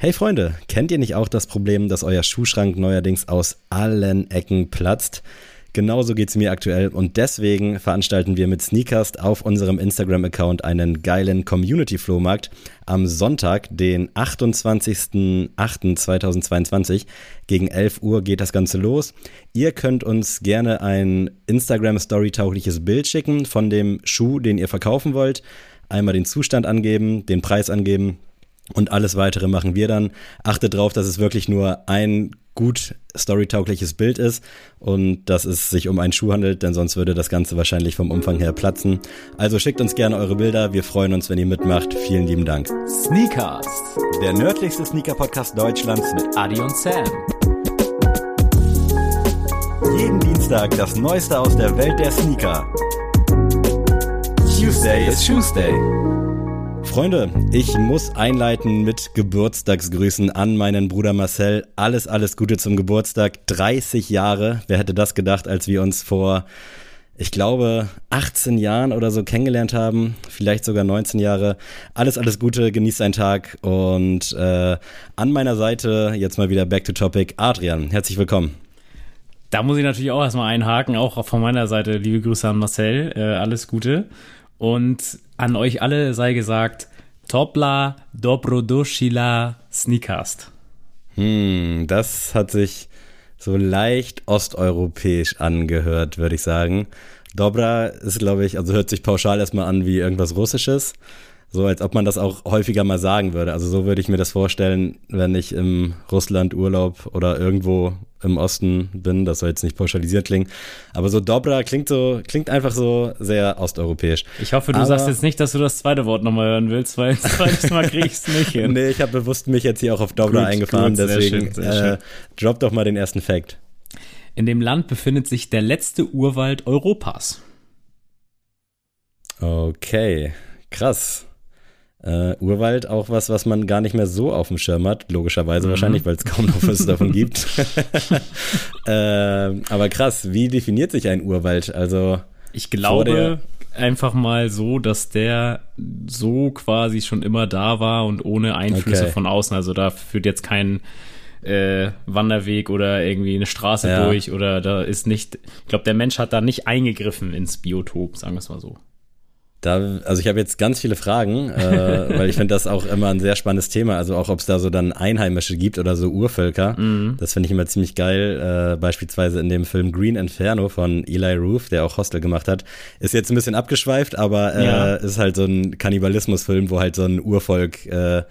Hey Freunde, kennt ihr nicht auch das Problem, dass euer Schuhschrank neuerdings aus allen Ecken platzt? Genauso geht's mir aktuell und deswegen veranstalten wir mit Sneakast auf unserem Instagram-Account einen geilen Community-Flohmarkt am Sonntag, den 28.08.2022. Gegen 11 Uhr geht das Ganze los. Ihr könnt uns gerne ein Instagram-Story-taugliches Bild schicken von dem Schuh, den ihr verkaufen wollt. Einmal den Zustand angeben, den Preis angeben und alles weitere machen wir dann. Achtet drauf, dass es wirklich nur ein gut storytaugliches Bild ist und dass es sich um einen Schuh handelt, denn sonst würde das Ganze wahrscheinlich vom Umfang her platzen. Also schickt uns gerne eure Bilder. Wir freuen uns, wenn ihr mitmacht. Vielen lieben Dank. Sneakers, der nördlichste Sneaker-Podcast Deutschlands mit Adi und Sam. Jeden Dienstag das Neueste aus der Welt der Sneaker. Tuesday is Tuesday. Freunde, ich muss einleiten mit Geburtstagsgrüßen an meinen Bruder Marcel. Alles, alles Gute zum Geburtstag. 30 Jahre. Wer hätte das gedacht, als wir uns vor, ich glaube, 18 Jahren oder so kennengelernt haben. Vielleicht sogar 19 Jahre. Alles, alles Gute. Genießt einen Tag. Und äh, an meiner Seite jetzt mal wieder back to topic. Adrian, herzlich willkommen. Da muss ich natürlich auch erstmal einhaken, auch von meiner Seite. Liebe Grüße an Marcel. Äh, alles Gute. Und an euch alle sei gesagt, Topla Dobrodoshila Sneakast. Hm, das hat sich so leicht osteuropäisch angehört, würde ich sagen. Dobra ist, glaube ich, also hört sich pauschal erstmal an wie irgendwas Russisches. So als ob man das auch häufiger mal sagen würde. Also so würde ich mir das vorstellen, wenn ich im Russland Urlaub oder irgendwo im Osten bin. Das soll jetzt nicht pauschalisiert klingen. Aber so Dobra klingt so, klingt einfach so sehr osteuropäisch. Ich hoffe, du Aber, sagst jetzt nicht, dass du das zweite Wort nochmal hören willst, weil das zweite Mal krieg ich es nicht hin. nee, ich habe bewusst mich jetzt hier auch auf Dobra gut, eingefahren. Gut, deswegen schön, äh, drop doch mal den ersten Fact. In dem Land befindet sich der letzte Urwald Europas. Okay, krass. Uh, Urwald auch was, was man gar nicht mehr so auf dem Schirm hat, logischerweise mhm. wahrscheinlich, weil es kaum noch was davon gibt. uh, aber krass, wie definiert sich ein Urwald? Also ich glaube einfach mal so, dass der so quasi schon immer da war und ohne Einflüsse okay. von außen. Also da führt jetzt kein äh, Wanderweg oder irgendwie eine Straße ja. durch oder da ist nicht. Ich glaube, der Mensch hat da nicht eingegriffen ins Biotop, sagen wir es mal so. Da, also ich habe jetzt ganz viele Fragen, äh, weil ich finde das auch immer ein sehr spannendes Thema. Also auch, ob es da so dann Einheimische gibt oder so Urvölker. Mhm. Das finde ich immer ziemlich geil. Äh, beispielsweise in dem Film Green Inferno von Eli Roof, der auch Hostel gemacht hat. Ist jetzt ein bisschen abgeschweift, aber äh, ja. ist halt so ein Kannibalismusfilm, wo halt so ein Urvolk äh,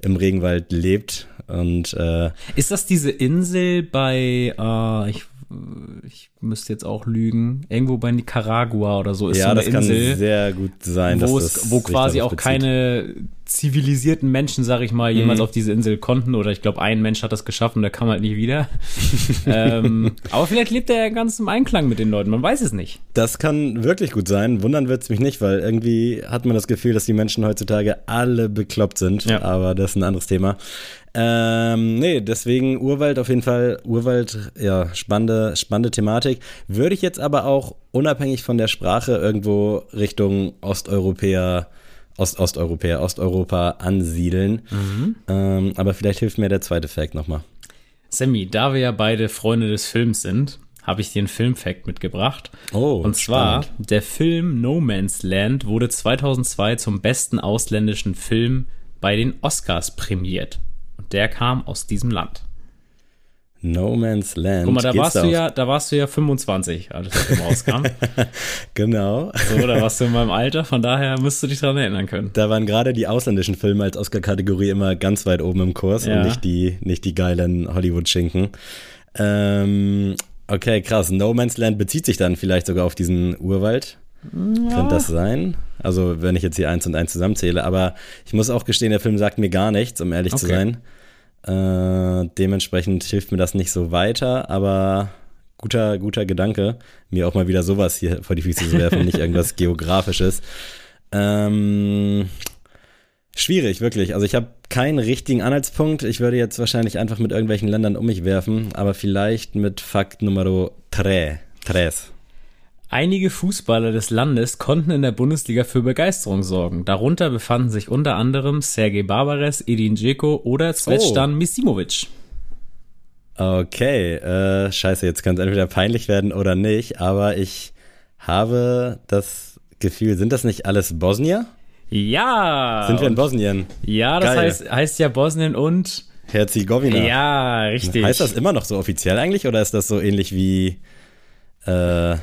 im Regenwald lebt. Und äh, ist das diese Insel bei, äh, ich ich müsste jetzt auch lügen, irgendwo bei Nicaragua oder so ist ja, so eine das Insel, kann sehr gut sein, wo, es, wo quasi auch bezieht. keine zivilisierten Menschen, sag ich mal, jemals mhm. auf diese Insel konnten oder ich glaube, ein Mensch hat das geschaffen, der kam halt nie wieder. ähm, aber vielleicht lebt er ja ganz im Einklang mit den Leuten, man weiß es nicht. Das kann wirklich gut sein, wundern wird's mich nicht, weil irgendwie hat man das Gefühl, dass die Menschen heutzutage alle bekloppt sind, ja. aber das ist ein anderes Thema. Ähm, nee, deswegen Urwald auf jeden Fall. Urwald, ja, spannende, spannende Thematik. Würde ich jetzt aber auch unabhängig von der Sprache irgendwo Richtung Osteuropäer, Ost-Osteuropäer, Osteuropa ansiedeln. Mhm. Ähm, aber vielleicht hilft mir der zweite Fact nochmal. Sammy, da wir ja beide Freunde des Films sind, habe ich dir einen Filmfact mitgebracht. Oh, Und zwar, spannend. der Film No Man's Land wurde 2002 zum besten ausländischen Film bei den Oscars prämiert. Und der kam aus diesem Land. No Man's Land. Guck mal, da warst du ja, da warst du ja 25, als Film rauskam. genau. So, da warst du in meinem Alter, von daher müsstest du dich daran erinnern können. Da waren gerade die ausländischen Filme als Oscar-Kategorie immer ganz weit oben im Kurs ja. und nicht die, nicht die geilen Hollywood-Schinken. Ähm, okay, krass. No Man's Land bezieht sich dann vielleicht sogar auf diesen Urwald. Ja. Könnte das sein? Also, wenn ich jetzt hier eins und eins zusammenzähle. Aber ich muss auch gestehen, der Film sagt mir gar nichts, um ehrlich okay. zu sein. Äh, dementsprechend hilft mir das nicht so weiter, aber guter, guter Gedanke, mir auch mal wieder sowas hier vor die Füße zu werfen, nicht irgendwas Geografisches. Ähm, schwierig, wirklich. Also ich habe keinen richtigen Anhaltspunkt. Ich würde jetzt wahrscheinlich einfach mit irgendwelchen Ländern um mich werfen, aber vielleicht mit Fakt Nummer 3. Tres. Einige Fußballer des Landes konnten in der Bundesliga für Begeisterung sorgen. Darunter befanden sich unter anderem Sergej Barbares, Edin Dzeko oder Zvezdan oh. Misimovic. Okay, äh, scheiße, jetzt kann es entweder peinlich werden oder nicht, aber ich habe das Gefühl, sind das nicht alles Bosnier? Ja. Sind wir in Bosnien? Ja, das heißt, heißt ja Bosnien und Herzegowina. Ja, richtig. Heißt das immer noch so offiziell eigentlich oder ist das so ähnlich wie äh,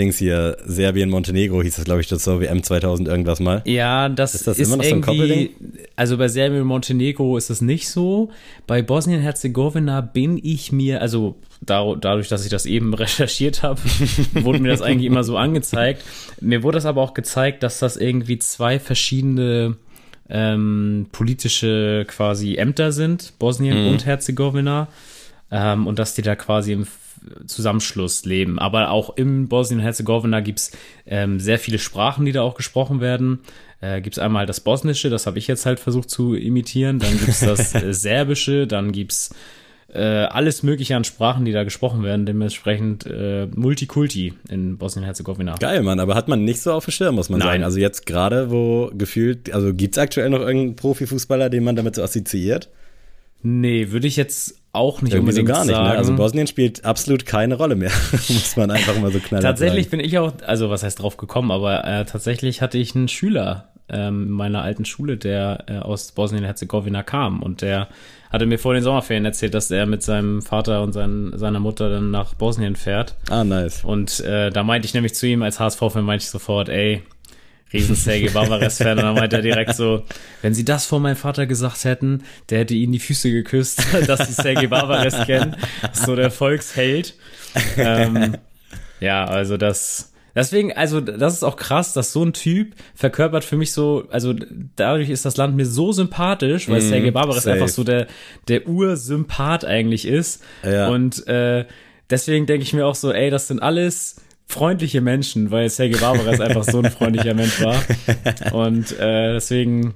Dings hier, Serbien, Montenegro hieß das, glaube ich, das so WM 2000 irgendwas mal. Ja, das ist, das ist immer noch so ein Koppelding? Also bei Serbien Montenegro ist es nicht so. Bei Bosnien-Herzegowina bin ich mir, also dadurch, dass ich das eben recherchiert habe, wurde mir das eigentlich immer so angezeigt. Mir wurde das aber auch gezeigt, dass das irgendwie zwei verschiedene ähm, politische quasi Ämter sind, Bosnien mhm. und Herzegowina. Ähm, und dass die da quasi im Zusammenschluss leben. Aber auch im Bosnien-Herzegowina gibt es ähm, sehr viele Sprachen, die da auch gesprochen werden. Äh, gibt es einmal das Bosnische, das habe ich jetzt halt versucht zu imitieren. Dann gibt es das äh, Serbische, dann gibt es äh, alles Mögliche an Sprachen, die da gesprochen werden, dementsprechend äh, Multikulti in Bosnien-Herzegowina. Geil, Mann, aber hat man nicht so auf dem Schirm, muss man Nein. sagen. Also jetzt gerade, wo gefühlt, also gibt es aktuell noch irgendeinen Profifußballer, den man damit so assoziiert? Nee, würde ich jetzt auch nicht Irgendwie unbedingt so gar nicht. Sagen. Ne? Also Bosnien spielt absolut keine Rolle mehr, muss man einfach mal so knallen. tatsächlich sagen. bin ich auch, also was heißt drauf gekommen, aber äh, tatsächlich hatte ich einen Schüler ähm, in meiner alten Schule, der äh, aus Bosnien-Herzegowina kam und der hatte mir vor den Sommerferien erzählt, dass er mit seinem Vater und sein, seiner Mutter dann nach Bosnien fährt. Ah, nice. Und äh, da meinte ich nämlich zu ihm als HSV-Fan, meinte ich sofort, ey, riesen Sergei Barbares-Fan und dann meinte er direkt so, wenn sie das vor meinem Vater gesagt hätten, der hätte ihnen die Füße geküsst, dass sie Sergei Barbares kennen. So der Volksheld. ähm, ja, also das, Deswegen, also das ist auch krass, dass so ein Typ verkörpert für mich so, also dadurch ist das Land mir so sympathisch, weil mm, Sergei Barbares safe. einfach so der, der Ursympath eigentlich ist. Ja. Und äh, deswegen denke ich mir auch so, ey, das sind alles freundliche Menschen, weil Sergei Barbares einfach so ein freundlicher Mensch war. Und äh, deswegen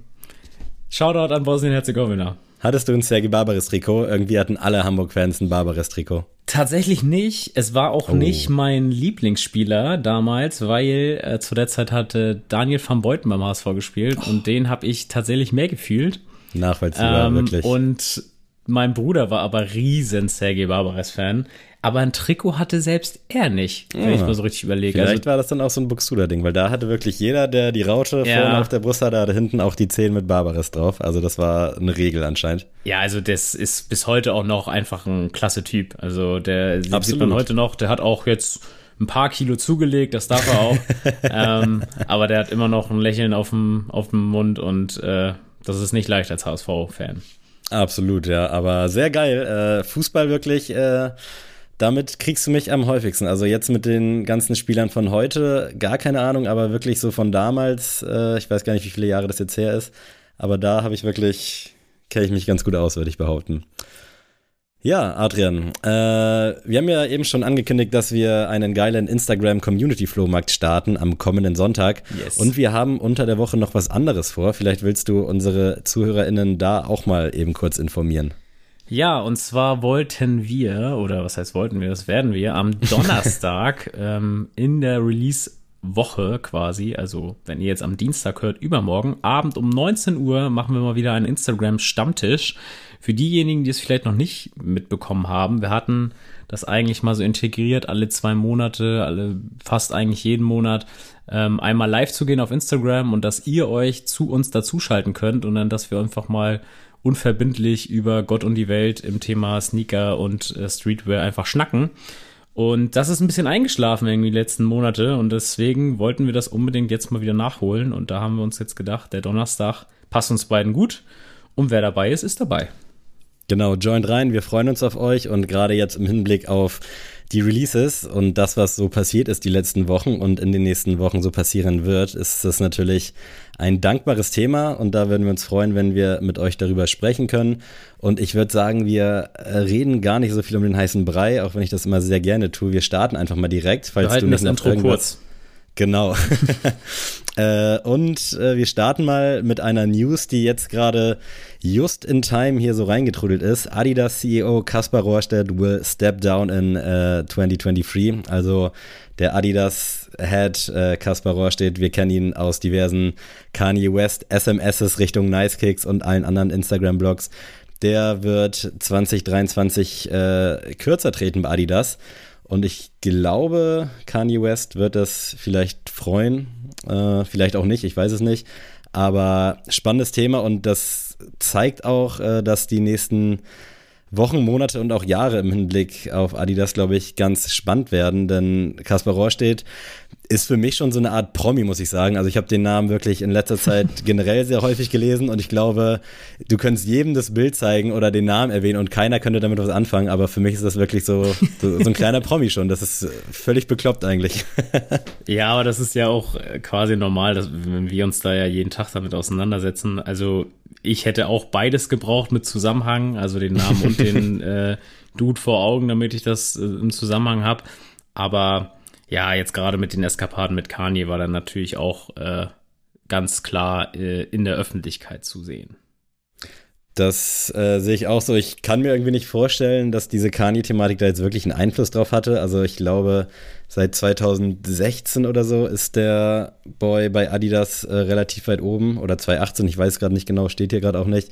Shoutout an Bosnien-Herzegowina. Hattest du ein Sergei Barbares-Trikot? Irgendwie hatten alle Hamburg-Fans ein Barbares-Trikot. Tatsächlich nicht. Es war auch oh. nicht mein Lieblingsspieler damals, weil äh, zu der Zeit hatte Daniel van Beuten beim HSV gespielt oh. und den habe ich tatsächlich mehr gefühlt. Nachvollziehbar, ähm, wirklich. Und mein Bruder war aber riesen Sergei Barbares-Fan aber ein Trikot hatte selbst er nicht, wenn ja. ich mal so richtig überlege. Vielleicht also, war das dann auch so ein Buxuda-Ding, weil da hatte wirklich jeder, der die Raute ja. vorne auf der Brust hatte, hatte hinten auch die Zehen mit Barbares drauf. Also das war eine Regel anscheinend. Ja, also das ist bis heute auch noch einfach ein klasse Typ. Also der Absolut. sieht man heute noch, der hat auch jetzt ein paar Kilo zugelegt, das darf er auch. ähm, aber der hat immer noch ein Lächeln auf dem, auf dem Mund und äh, das ist nicht leicht als HSV-Fan. Absolut, ja. Aber sehr geil. Äh, Fußball wirklich. Äh damit kriegst du mich am häufigsten. Also jetzt mit den ganzen Spielern von heute, gar keine Ahnung, aber wirklich so von damals, äh, ich weiß gar nicht, wie viele Jahre das jetzt her ist, aber da habe ich wirklich, kenne ich mich ganz gut aus, würde ich behaupten. Ja, Adrian, äh, wir haben ja eben schon angekündigt, dass wir einen geilen Instagram Community Flohmarkt starten am kommenden Sonntag. Yes. Und wir haben unter der Woche noch was anderes vor. Vielleicht willst du unsere ZuhörerInnen da auch mal eben kurz informieren. Ja, und zwar wollten wir, oder was heißt wollten wir, das werden wir, am Donnerstag ähm, in der Release-Woche quasi, also wenn ihr jetzt am Dienstag hört, übermorgen, Abend um 19 Uhr machen wir mal wieder einen Instagram-Stammtisch. Für diejenigen, die es vielleicht noch nicht mitbekommen haben, wir hatten das eigentlich mal so integriert, alle zwei Monate, alle fast eigentlich jeden Monat, ähm, einmal live zu gehen auf Instagram und dass ihr euch zu uns dazuschalten könnt und dann, dass wir einfach mal unverbindlich über Gott und die Welt im Thema Sneaker und äh, Streetwear einfach schnacken. Und das ist ein bisschen eingeschlafen irgendwie die letzten Monate und deswegen wollten wir das unbedingt jetzt mal wieder nachholen und da haben wir uns jetzt gedacht, der Donnerstag passt uns beiden gut und wer dabei ist, ist dabei. Genau, joint rein, wir freuen uns auf euch und gerade jetzt im Hinblick auf die Releases und das, was so passiert ist die letzten Wochen und in den nächsten Wochen so passieren wird, ist das natürlich ein dankbares Thema und da würden wir uns freuen, wenn wir mit euch darüber sprechen können. Und ich würde sagen, wir äh, reden gar nicht so viel um den heißen Brei, auch wenn ich das immer sehr gerne tue. Wir starten einfach mal direkt, falls du nicht das Intro kurz. Genau. äh, und äh, wir starten mal mit einer News, die jetzt gerade just in time hier so reingetrudelt ist. Adidas CEO Kaspar Rohrstedt will step down in äh, 2023. Also der Adidas Head äh, Kaspar Rohrstedt, wir kennen ihn aus diversen Kanye West SMSs Richtung Nice Kicks und allen anderen Instagram-Blogs. Der wird 2023 äh, kürzer treten bei Adidas. Und ich glaube, Kanye West wird das vielleicht freuen, äh, vielleicht auch nicht, ich weiß es nicht. Aber spannendes Thema und das zeigt auch, äh, dass die nächsten Wochen, Monate und auch Jahre im Hinblick auf Adidas, glaube ich, ganz spannend werden. Denn Kaspar Rohrstedt ist für mich schon so eine Art Promi, muss ich sagen. Also ich habe den Namen wirklich in letzter Zeit generell sehr häufig gelesen und ich glaube, du könntest jedem das Bild zeigen oder den Namen erwähnen und keiner könnte damit was anfangen. Aber für mich ist das wirklich so, so, so ein kleiner Promi schon. Das ist völlig bekloppt eigentlich. ja, aber das ist ja auch quasi normal, dass, wenn wir uns da ja jeden Tag damit auseinandersetzen. Also ich hätte auch beides gebraucht mit Zusammenhang, also den Namen und den äh, Dude vor Augen, damit ich das äh, im Zusammenhang habe. Aber ja, jetzt gerade mit den Eskapaden mit Kanye war dann natürlich auch äh, ganz klar äh, in der Öffentlichkeit zu sehen. Das äh, sehe ich auch so. Ich kann mir irgendwie nicht vorstellen, dass diese Kanye-Thematik da jetzt wirklich einen Einfluss drauf hatte. Also ich glaube, seit 2016 oder so ist der Boy bei Adidas äh, relativ weit oben. Oder 2018, ich weiß gerade nicht genau, steht hier gerade auch nicht.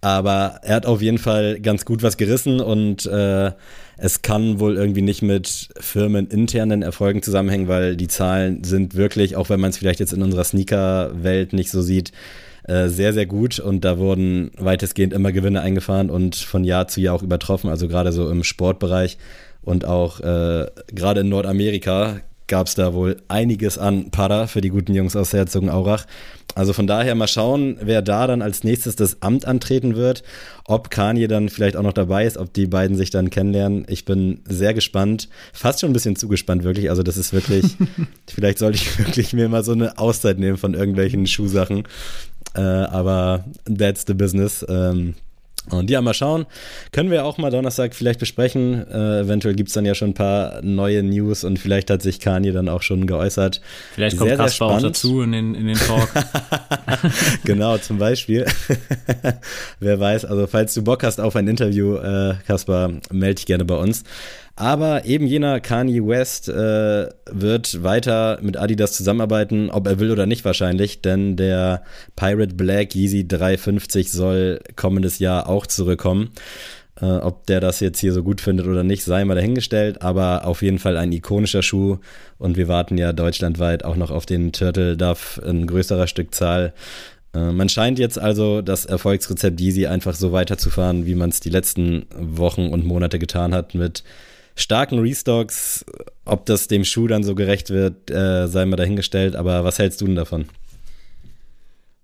Aber er hat auf jeden Fall ganz gut was gerissen und äh, es kann wohl irgendwie nicht mit firmeninternen Erfolgen zusammenhängen, weil die Zahlen sind wirklich, auch wenn man es vielleicht jetzt in unserer Sneaker-Welt nicht so sieht, äh, sehr, sehr gut. Und da wurden weitestgehend immer Gewinne eingefahren und von Jahr zu Jahr auch übertroffen, also gerade so im Sportbereich und auch äh, gerade in Nordamerika gab es da wohl einiges an Para für die guten Jungs aus Herzogenaurach. Also von daher mal schauen, wer da dann als nächstes das Amt antreten wird, ob Kanye dann vielleicht auch noch dabei ist, ob die beiden sich dann kennenlernen. Ich bin sehr gespannt, fast schon ein bisschen zugespannt wirklich. Also das ist wirklich, vielleicht sollte ich wirklich mir mal so eine Auszeit nehmen von irgendwelchen Schuhsachen. Äh, aber that's the business. Ähm, und ja, mal schauen. Können wir auch mal Donnerstag vielleicht besprechen. Äh, eventuell gibt es dann ja schon ein paar neue News und vielleicht hat sich Kanye dann auch schon geäußert. Vielleicht kommt sehr, Kaspar auch dazu in den, in den Talk. genau, zum Beispiel. Wer weiß, also falls du Bock hast auf ein Interview, äh, Kaspar, melde dich gerne bei uns. Aber eben jener Kanye West äh, wird weiter mit Adidas zusammenarbeiten, ob er will oder nicht wahrscheinlich, denn der Pirate Black Yeezy 350 soll kommendes Jahr auch zurückkommen. Äh, ob der das jetzt hier so gut findet oder nicht, sei mal dahingestellt, aber auf jeden Fall ein ikonischer Schuh und wir warten ja deutschlandweit auch noch auf den Turtle Duff in größerer Stückzahl. Äh, man scheint jetzt also das Erfolgsrezept Yeezy einfach so weiterzufahren, wie man es die letzten Wochen und Monate getan hat mit starken Restocks. Ob das dem Schuh dann so gerecht wird, äh, sei mal dahingestellt. Aber was hältst du denn davon?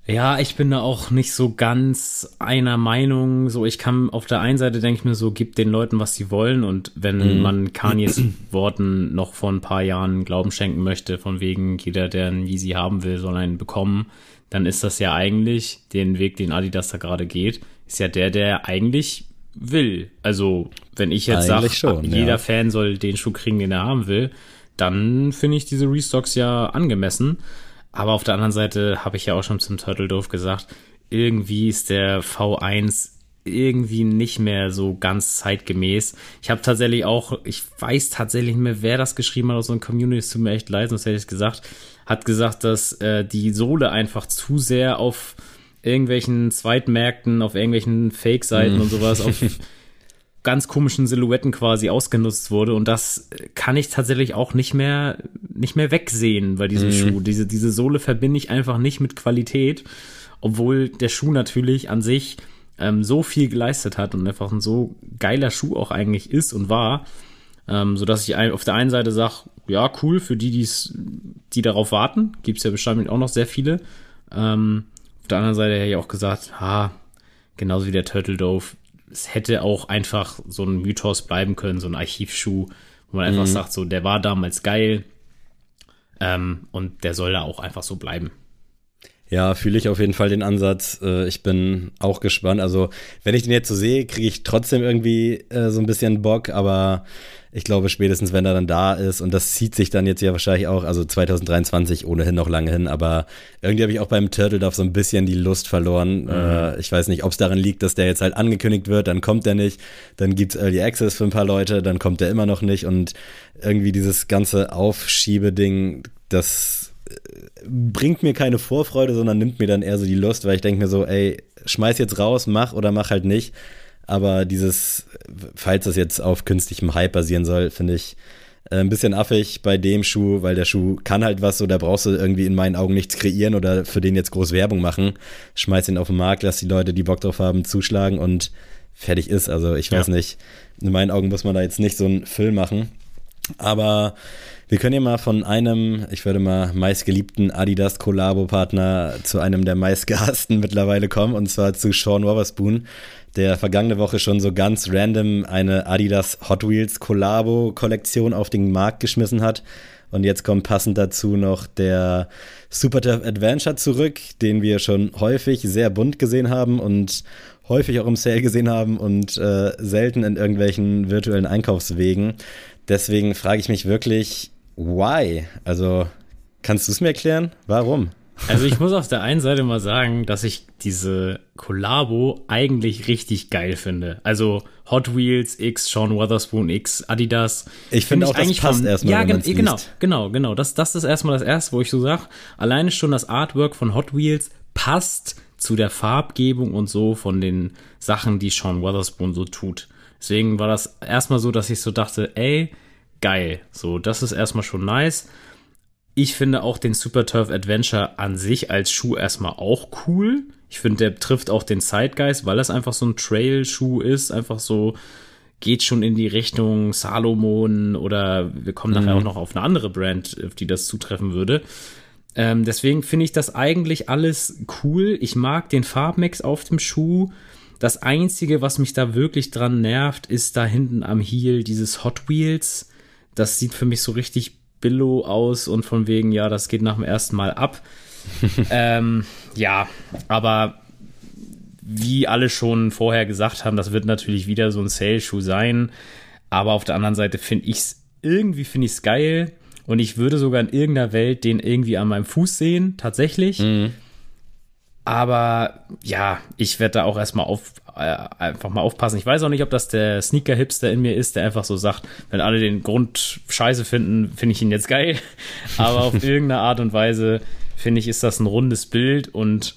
Ja, ich bin da auch nicht so ganz einer Meinung. So, ich kann auf der einen Seite denke ich mir so, gib den Leuten, was sie wollen. Und wenn mhm. man Kanyes Worten noch vor ein paar Jahren Glauben schenken möchte, von wegen jeder, der einen Yeezy haben will, soll einen bekommen, dann ist das ja eigentlich den Weg, den Adidas da gerade geht, ist ja der, der eigentlich will. Also, wenn ich jetzt sage, jeder ja. Fan soll den Schuh kriegen, den er haben will, dann finde ich diese Restocks ja angemessen. Aber auf der anderen Seite habe ich ja auch schon zum Turtle Dove gesagt, irgendwie ist der V1 irgendwie nicht mehr so ganz zeitgemäß. Ich habe tatsächlich auch, ich weiß tatsächlich nicht mehr, wer das geschrieben hat aus unserer Community, es tut mir echt leid, sonst hätte ich es gesagt, hat gesagt, dass äh, die Sohle einfach zu sehr auf irgendwelchen Zweitmärkten, auf irgendwelchen Fake-Seiten mm. und sowas, auf ganz komischen Silhouetten quasi ausgenutzt wurde. Und das kann ich tatsächlich auch nicht mehr, nicht mehr wegsehen bei diesem mm. Schuh. Diese, diese Sohle verbinde ich einfach nicht mit Qualität, obwohl der Schuh natürlich an sich ähm, so viel geleistet hat und einfach ein so geiler Schuh auch eigentlich ist und war, ähm, so dass ich auf der einen Seite sage, ja, cool, für die, die's, die darauf warten, gibt's ja bestimmt auch noch sehr viele. Ähm, auf der anderen Seite hätte ich auch gesagt, ha, genauso wie der Turtle Dove, es hätte auch einfach so ein Mythos bleiben können, so ein Archivschuh, wo man mhm. einfach sagt, so, der war damals geil ähm, und der soll da auch einfach so bleiben. Ja, fühle ich auf jeden Fall den Ansatz. Äh, ich bin auch gespannt. Also, wenn ich den jetzt so sehe, kriege ich trotzdem irgendwie äh, so ein bisschen Bock, aber ich glaube, spätestens wenn er dann da ist, und das zieht sich dann jetzt ja wahrscheinlich auch, also 2023 ohnehin noch lange hin, aber irgendwie habe ich auch beim Turtle Dove so ein bisschen die Lust verloren. Mhm. Äh, ich weiß nicht, ob es daran liegt, dass der jetzt halt angekündigt wird, dann kommt er nicht, dann gibt es Early Access für ein paar Leute, dann kommt er immer noch nicht und irgendwie dieses ganze Aufschiebeding, das bringt mir keine Vorfreude, sondern nimmt mir dann eher so die Lust, weil ich denke mir so, ey, schmeiß jetzt raus, mach oder mach halt nicht. Aber dieses, falls das jetzt auf künstlichem Hype basieren soll, finde ich äh, ein bisschen affig bei dem Schuh, weil der Schuh kann halt was, so da brauchst du irgendwie in meinen Augen nichts kreieren oder für den jetzt groß Werbung machen. Schmeiß ihn auf den Markt, lass die Leute, die Bock drauf haben, zuschlagen und fertig ist. Also ich weiß ja. nicht, in meinen Augen muss man da jetzt nicht so einen Füll machen. Aber wir können ja mal von einem, ich würde mal meistgeliebten Adidas Kollabo-Partner zu einem der meistgehassten mittlerweile kommen, und zwar zu Sean Wotherspoon, der vergangene Woche schon so ganz random eine Adidas Hot Wheels Kollabo-Kollektion auf den Markt geschmissen hat. Und jetzt kommt passend dazu noch der Super Tough Adventure zurück, den wir schon häufig sehr bunt gesehen haben und häufig auch im Sale gesehen haben und äh, selten in irgendwelchen virtuellen Einkaufswegen. Deswegen frage ich mich wirklich, why? Also, kannst du es mir erklären? Warum? Also ich muss auf der einen Seite mal sagen, dass ich diese Kollabo eigentlich richtig geil finde. Also Hot Wheels X, Sean Wotherspoon X, Adidas. Ich finde find auch, das passt vom, erstmal. Ja, gen genau, liest. genau, genau. Das, das ist erstmal das Erste, wo ich so sage, alleine schon das Artwork von Hot Wheels passt zu der Farbgebung und so von den Sachen, die Sean Wotherspoon so tut. Deswegen war das erstmal so, dass ich so dachte, ey, geil. So, das ist erstmal schon nice. Ich finde auch den Super Turf Adventure an sich als Schuh erstmal auch cool. Ich finde, der trifft auch den Zeitgeist, weil das einfach so ein Trail-Schuh ist. Einfach so, geht schon in die Richtung Salomon oder wir kommen mhm. nachher auch noch auf eine andere Brand, auf die das zutreffen würde. Ähm, deswegen finde ich das eigentlich alles cool. Ich mag den Farbmix auf dem Schuh. Das Einzige, was mich da wirklich dran nervt, ist da hinten am Heel dieses Hot Wheels das sieht für mich so richtig billow aus und von wegen, ja, das geht nach dem ersten Mal ab. ähm, ja, aber wie alle schon vorher gesagt haben, das wird natürlich wieder so ein Sale-Schuh sein. Aber auf der anderen Seite finde ich es, irgendwie finde ich es geil. Und ich würde sogar in irgendeiner Welt den irgendwie an meinem Fuß sehen, tatsächlich. Mhm. Aber ja, ich werde da auch erstmal auf, einfach mal aufpassen. Ich weiß auch nicht, ob das der Sneaker-Hipster in mir ist, der einfach so sagt, wenn alle den Grund scheiße finden, finde ich ihn jetzt geil. Aber auf irgendeine Art und Weise finde ich, ist das ein rundes Bild und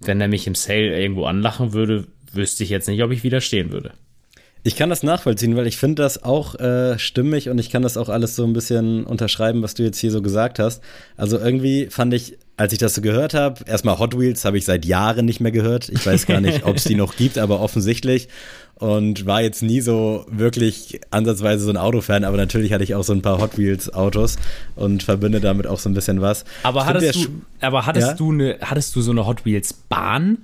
wenn er mich im Sale irgendwo anlachen würde, wüsste ich jetzt nicht, ob ich widerstehen würde. Ich kann das nachvollziehen, weil ich finde das auch äh, stimmig und ich kann das auch alles so ein bisschen unterschreiben, was du jetzt hier so gesagt hast. Also irgendwie fand ich als ich das so gehört habe, erstmal Hot Wheels habe ich seit Jahren nicht mehr gehört. Ich weiß gar nicht, ob es die noch gibt, aber offensichtlich. Und war jetzt nie so wirklich ansatzweise so ein Autofan, aber natürlich hatte ich auch so ein paar Hot Wheels Autos und verbinde damit auch so ein bisschen was. Aber hattest du, aber hattest ja? du eine, hattest du so eine Hot Wheels Bahn?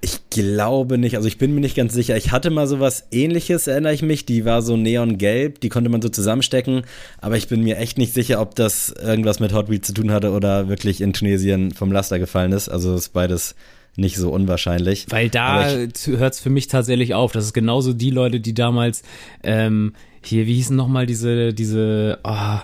Ich glaube nicht, also ich bin mir nicht ganz sicher. Ich hatte mal sowas ähnliches, erinnere ich mich. Die war so neongelb, die konnte man so zusammenstecken. Aber ich bin mir echt nicht sicher, ob das irgendwas mit Hot Wheels zu tun hatte oder wirklich in Tunesien vom Laster gefallen ist. Also ist beides nicht so unwahrscheinlich. Weil da hört es für mich tatsächlich auf. Das ist genauso die Leute, die damals ähm, hier, wie hießen nochmal diese, diese, oh,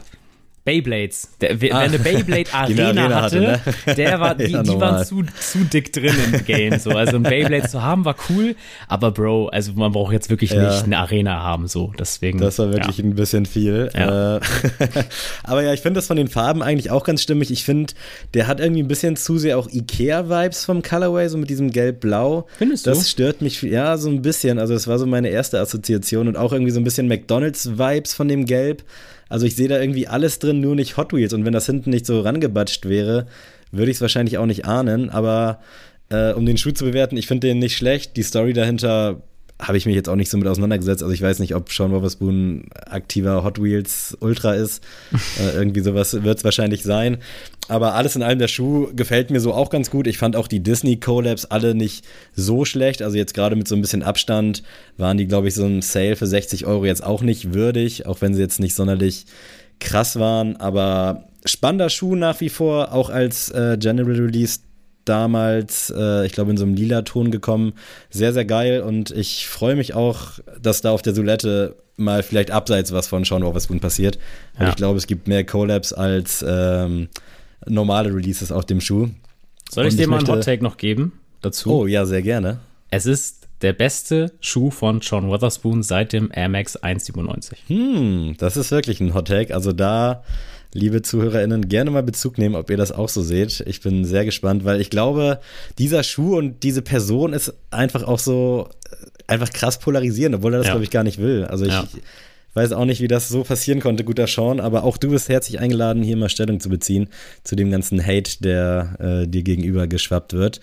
Beyblades. Der, wer ah, eine Beyblade Arena, Arena hatte, hatte ne? der war, die, ja, die waren zu, zu dick drin im Game. So. Also ein Beyblade zu haben war cool, aber Bro, also man braucht jetzt wirklich ja. nicht eine Arena haben. So. Deswegen, das war wirklich ja. ein bisschen viel. Äh, aber ja, ich finde das von den Farben eigentlich auch ganz stimmig. Ich finde, der hat irgendwie ein bisschen zu sehr auch Ikea-Vibes vom Colorway, so mit diesem Gelb-Blau. Findest du? Das stört mich, ja, so ein bisschen. Also das war so meine erste Assoziation und auch irgendwie so ein bisschen McDonalds-Vibes von dem Gelb. Also ich sehe da irgendwie alles drin, nur nicht Hot Wheels. Und wenn das hinten nicht so rangebatscht wäre, würde ich es wahrscheinlich auch nicht ahnen. Aber äh, um den Schuh zu bewerten, ich finde den nicht schlecht. Die Story dahinter habe ich mich jetzt auch nicht so mit auseinandergesetzt. Also ich weiß nicht, ob Sean Wotherspoon aktiver Hot Wheels Ultra ist. äh, irgendwie sowas wird es wahrscheinlich sein. Aber alles in allem, der Schuh gefällt mir so auch ganz gut. Ich fand auch die Disney Collabs alle nicht so schlecht. Also jetzt gerade mit so ein bisschen Abstand waren die, glaube ich, so ein Sale für 60 Euro jetzt auch nicht würdig, auch wenn sie jetzt nicht sonderlich krass waren. Aber spannender Schuh nach wie vor, auch als äh, General Release damals, äh, ich glaube, in so einem lila Ton gekommen. Sehr, sehr geil und ich freue mich auch, dass da auf der Soulette mal vielleicht abseits was von Sean Wotherspoon passiert. Und ja. ich glaube, es gibt mehr Collabs als ähm, normale Releases auf dem Schuh. Soll ich, ich dir mal einen Hot Take noch geben dazu? Oh, ja, sehr gerne. Es ist der beste Schuh von John Wotherspoon seit dem Air Max 197. Hm, das ist wirklich ein Hot Take. Also da liebe ZuhörerInnen, gerne mal Bezug nehmen, ob ihr das auch so seht. Ich bin sehr gespannt, weil ich glaube, dieser Schuh und diese Person ist einfach auch so äh, einfach krass polarisierend, obwohl er das, ja. glaube ich, gar nicht will. Also ich, ja weiß auch nicht, wie das so passieren konnte, guter Sean, aber auch du bist herzlich eingeladen, hier mal Stellung zu beziehen zu dem ganzen Hate, der äh, dir gegenüber geschwappt wird.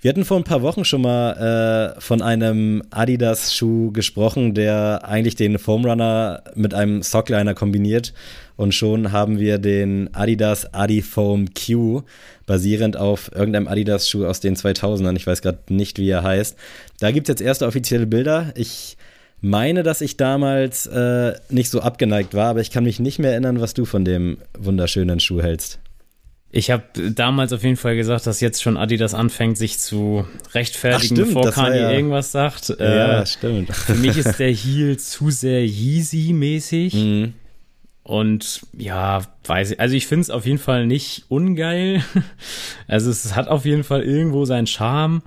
Wir hatten vor ein paar Wochen schon mal äh, von einem Adidas-Schuh gesprochen, der eigentlich den Foam Runner mit einem Sockliner kombiniert. Und schon haben wir den Adidas Adifoam Q, basierend auf irgendeinem Adidas-Schuh aus den 2000ern. Ich weiß gerade nicht, wie er heißt. Da gibt es jetzt erste offizielle Bilder. Ich meine, dass ich damals äh, nicht so abgeneigt war, aber ich kann mich nicht mehr erinnern, was du von dem wunderschönen Schuh hältst. Ich habe damals auf jeden Fall gesagt, dass jetzt schon Adidas anfängt, sich zu rechtfertigen, Ach, stimmt, bevor Kanye ja, irgendwas sagt. Ja, äh, stimmt. Für mich ist der Heel zu sehr Yeezy-mäßig. Mhm. Und ja, weiß ich, also ich finde es auf jeden Fall nicht ungeil. Also es hat auf jeden Fall irgendwo seinen Charme.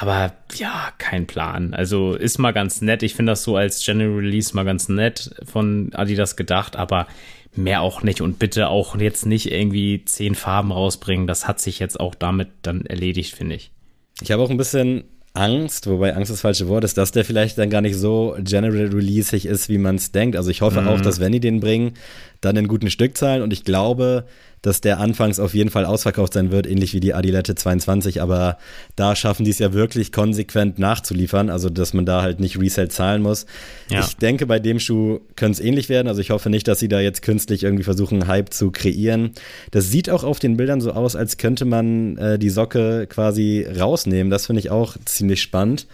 Aber ja, kein Plan. Also ist mal ganz nett. Ich finde das so als General Release mal ganz nett von Adidas gedacht, aber mehr auch nicht. Und bitte auch jetzt nicht irgendwie zehn Farben rausbringen. Das hat sich jetzt auch damit dann erledigt, finde ich. Ich habe auch ein bisschen Angst, wobei Angst das falsche Wort ist, dass der vielleicht dann gar nicht so general releaseig ist, wie man es denkt. Also ich hoffe mhm. auch, dass wenn die den bringen, dann in guten Stückzahlen und ich glaube, dass der anfangs auf jeden Fall ausverkauft sein wird, ähnlich wie die Adilette 22, aber da schaffen die es ja wirklich konsequent nachzuliefern, also dass man da halt nicht Resale zahlen muss. Ja. Ich denke, bei dem Schuh könnte es ähnlich werden, also ich hoffe nicht, dass sie da jetzt künstlich irgendwie versuchen, Hype zu kreieren. Das sieht auch auf den Bildern so aus, als könnte man äh, die Socke quasi rausnehmen, das finde ich auch ziemlich spannend.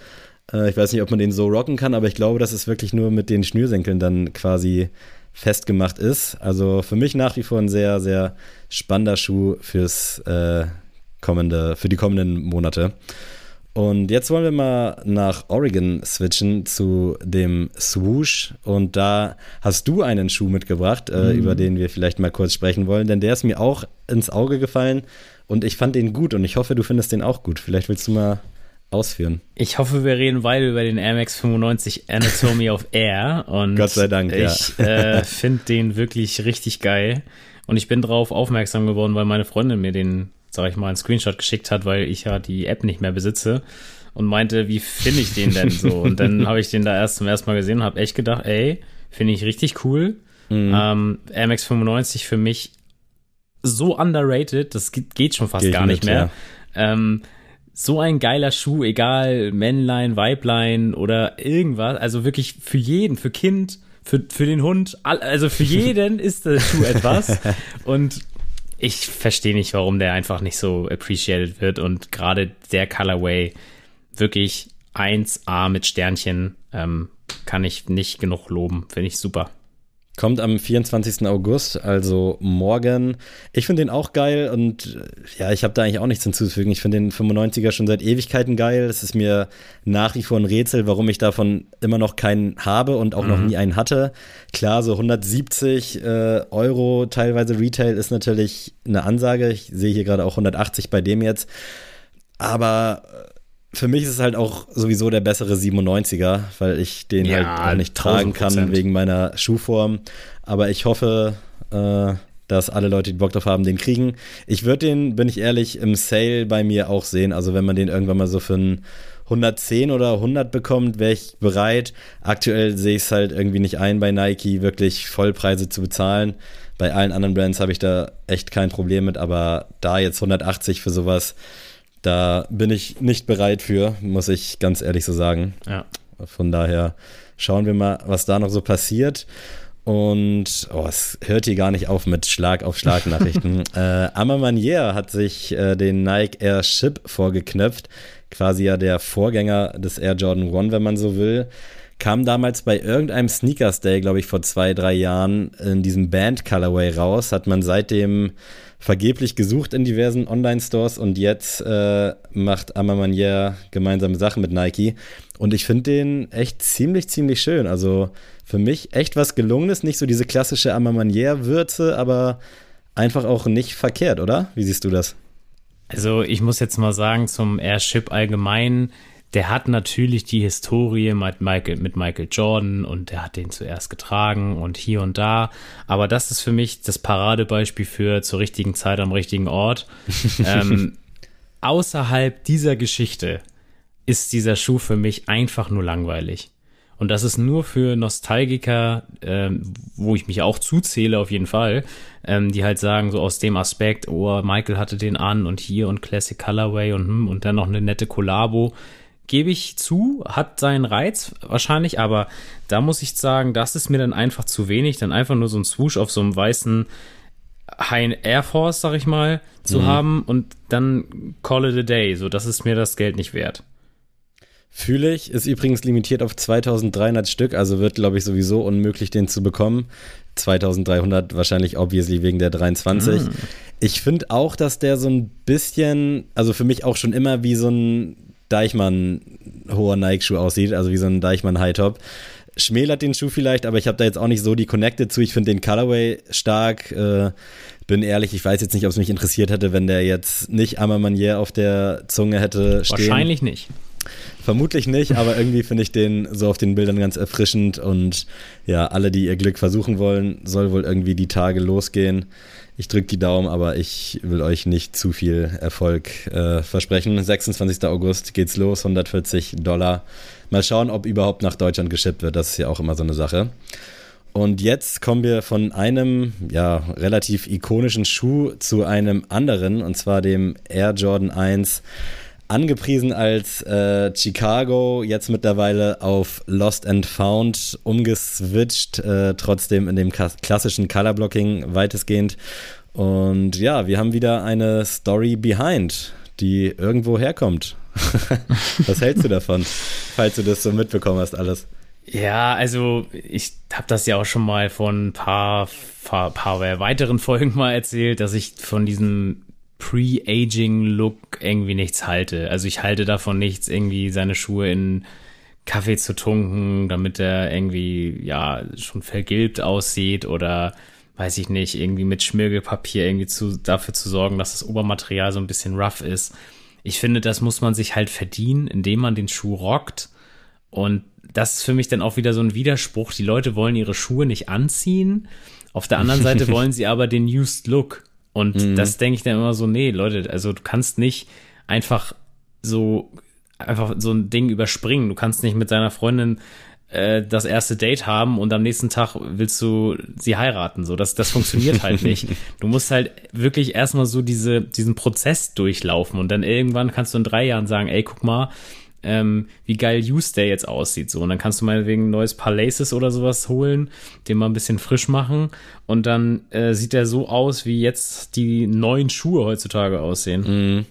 Äh, ich weiß nicht, ob man den so rocken kann, aber ich glaube, das ist wirklich nur mit den Schnürsenkeln dann quasi festgemacht ist. Also für mich nach wie vor ein sehr, sehr spannender Schuh fürs äh, kommende, für die kommenden Monate. Und jetzt wollen wir mal nach Oregon switchen zu dem Swoosh. Und da hast du einen Schuh mitgebracht, äh, mhm. über den wir vielleicht mal kurz sprechen wollen, denn der ist mir auch ins Auge gefallen und ich fand den gut und ich hoffe, du findest den auch gut. Vielleicht willst du mal ausführen. Ich hoffe, wir reden weiter über den Air Max 95 Anatomy of Air. Und Gott sei Dank, ich ja. äh, finde den wirklich richtig geil. Und ich bin darauf aufmerksam geworden, weil meine Freundin mir den, sag ich mal, einen Screenshot geschickt hat, weil ich ja die App nicht mehr besitze. Und meinte, wie finde ich den denn so? Und dann habe ich den da erst zum ersten Mal gesehen und habe echt gedacht, ey, finde ich richtig cool. Mhm. Ähm, Air Max 95 für mich so underrated, das geht schon fast Geh gar nicht mit, mehr. Ja. Ähm, so ein geiler Schuh, egal Männlein, Weiblein oder irgendwas, also wirklich für jeden, für Kind, für, für den Hund, also für jeden ist der Schuh etwas und ich verstehe nicht, warum der einfach nicht so appreciated wird und gerade der Colorway wirklich 1A mit Sternchen ähm, kann ich nicht genug loben, finde ich super. Kommt am 24. August, also morgen. Ich finde den auch geil und äh, ja, ich habe da eigentlich auch nichts hinzuzufügen. Ich finde den 95er schon seit Ewigkeiten geil. Es ist mir nach wie vor ein Rätsel, warum ich davon immer noch keinen habe und auch mhm. noch nie einen hatte. Klar, so 170 äh, Euro teilweise Retail ist natürlich eine Ansage. Ich sehe hier gerade auch 180 bei dem jetzt. Aber äh, für mich ist es halt auch sowieso der bessere 97er, weil ich den ja, halt auch nicht tragen kann wegen meiner Schuhform. Aber ich hoffe, äh, dass alle Leute, die Bock drauf haben, den kriegen. Ich würde den, bin ich ehrlich, im Sale bei mir auch sehen. Also wenn man den irgendwann mal so für ein 110 oder 100 bekommt, wäre ich bereit. Aktuell sehe ich es halt irgendwie nicht ein, bei Nike wirklich Vollpreise zu bezahlen. Bei allen anderen Brands habe ich da echt kein Problem mit, aber da jetzt 180 für sowas, da bin ich nicht bereit für, muss ich ganz ehrlich so sagen. Ja. Von daher schauen wir mal, was da noch so passiert. Und oh, es hört hier gar nicht auf mit Schlag auf Schlag Nachrichten. äh, Amamanier hat sich äh, den Nike Air Ship vorgeknöpft, quasi ja der Vorgänger des Air Jordan 1, wenn man so will. Kam damals bei irgendeinem Sneakers Day, glaube ich, vor zwei, drei Jahren in diesem Band Colorway raus, hat man seitdem vergeblich gesucht in diversen Online-Stores und jetzt äh, macht Amamanier gemeinsame Sachen mit Nike. Und ich finde den echt ziemlich, ziemlich schön. Also für mich echt was Gelungenes, nicht so diese klassische Amamanier-Würze, aber einfach auch nicht verkehrt, oder? Wie siehst du das? Also ich muss jetzt mal sagen, zum Airship allgemein, der hat natürlich die Historie mit Michael, mit Michael Jordan und der hat den zuerst getragen und hier und da. Aber das ist für mich das Paradebeispiel für zur richtigen Zeit am richtigen Ort. ähm, außerhalb dieser Geschichte ist dieser Schuh für mich einfach nur langweilig. Und das ist nur für Nostalgiker, ähm, wo ich mich auch zuzähle auf jeden Fall, ähm, die halt sagen, so aus dem Aspekt, oh, Michael hatte den an und hier und Classic Colorway und, hm, und dann noch eine nette Kollabo gebe ich zu, hat seinen Reiz wahrscheinlich, aber da muss ich sagen, das ist mir dann einfach zu wenig, dann einfach nur so ein Swoosh auf so einem weißen High Air Force, sag ich mal, zu mhm. haben und dann call it a day. So, das ist mir das Geld nicht wert. Fühle ich, ist übrigens limitiert auf 2300 Stück, also wird, glaube ich, sowieso unmöglich, den zu bekommen. 2300 wahrscheinlich obviously wegen der 23. Mm. Ich finde auch, dass der so ein bisschen, also für mich auch schon immer wie so ein Deichmann hoher Nike-Schuh aussieht, also wie so ein Deichmann High-Top. Schmälert den Schuh vielleicht, aber ich habe da jetzt auch nicht so die Connected zu. Ich finde den Colorway stark. Äh, bin ehrlich, ich weiß jetzt nicht, ob es mich interessiert hätte, wenn der jetzt nicht Ammermanier auf der Zunge hätte stehen. Wahrscheinlich nicht. Vermutlich nicht, aber irgendwie finde ich den so auf den Bildern ganz erfrischend und ja, alle, die ihr Glück versuchen wollen, soll wohl irgendwie die Tage losgehen. Ich drücke die Daumen, aber ich will euch nicht zu viel Erfolg äh, versprechen. 26. August geht's los, 140 Dollar. Mal schauen, ob überhaupt nach Deutschland geschippt wird. Das ist ja auch immer so eine Sache. Und jetzt kommen wir von einem ja relativ ikonischen Schuh zu einem anderen, und zwar dem Air Jordan 1 angepriesen als äh, Chicago, jetzt mittlerweile auf Lost and Found umgeswitcht, äh, trotzdem in dem klassischen Colorblocking weitestgehend. Und ja, wir haben wieder eine Story behind, die irgendwo herkommt. Was hältst du davon, falls du das so mitbekommen hast, alles? Ja, also ich habe das ja auch schon mal von ein paar, paar, paar weiteren Folgen mal erzählt, dass ich von diesem Pre-Aging-Look irgendwie nichts halte. Also ich halte davon nichts, irgendwie seine Schuhe in Kaffee zu tunken, damit er irgendwie, ja, schon vergilbt aussieht oder weiß ich nicht, irgendwie mit Schmirgelpapier irgendwie zu, dafür zu sorgen, dass das Obermaterial so ein bisschen rough ist. Ich finde, das muss man sich halt verdienen, indem man den Schuh rockt. Und das ist für mich dann auch wieder so ein Widerspruch. Die Leute wollen ihre Schuhe nicht anziehen. Auf der anderen Seite wollen sie aber den Used Look. Und mhm. das denke ich dann immer so, nee, Leute, also du kannst nicht einfach so einfach so ein Ding überspringen. Du kannst nicht mit seiner Freundin äh, das erste Date haben und am nächsten Tag willst du sie heiraten. So, das, das funktioniert halt nicht. Du musst halt wirklich erstmal so diese, diesen Prozess durchlaufen und dann irgendwann kannst du in drei Jahren sagen, ey, guck mal, ähm, wie geil Use der jetzt aussieht. So, und dann kannst du meinetwegen ein neues Paar Laces oder sowas holen, den mal ein bisschen frisch machen und dann äh, sieht der so aus, wie jetzt die neuen Schuhe heutzutage aussehen. Mhm.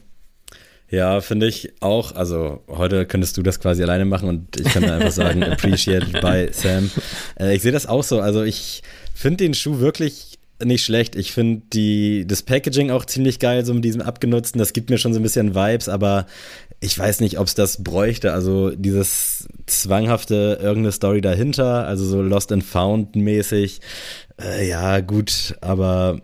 Ja, finde ich auch. Also heute könntest du das quasi alleine machen und ich kann einfach sagen, appreciated by Sam. Äh, ich sehe das auch so. Also ich finde den Schuh wirklich nicht schlecht. Ich finde die das Packaging auch ziemlich geil, so mit diesem abgenutzten. Das gibt mir schon so ein bisschen Vibes, aber ich weiß nicht, ob es das bräuchte. Also dieses zwanghafte irgendeine Story dahinter, also so Lost and Found mäßig. Äh, ja, gut, aber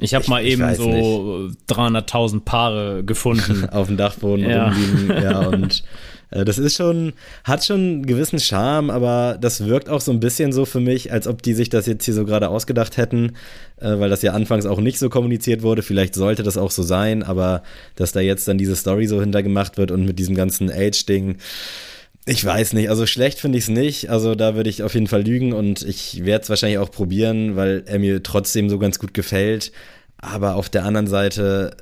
ich habe mal eben so 300.000 Paare gefunden. Auf dem Dachboden ja. rumliegen, ja, und das ist schon, hat schon einen gewissen Charme, aber das wirkt auch so ein bisschen so für mich, als ob die sich das jetzt hier so gerade ausgedacht hätten, äh, weil das ja anfangs auch nicht so kommuniziert wurde. Vielleicht sollte das auch so sein, aber dass da jetzt dann diese Story so hintergemacht wird und mit diesem ganzen Age-Ding, ich weiß nicht, also schlecht finde ich es nicht. Also da würde ich auf jeden Fall lügen und ich werde es wahrscheinlich auch probieren, weil er mir trotzdem so ganz gut gefällt. Aber auf der anderen Seite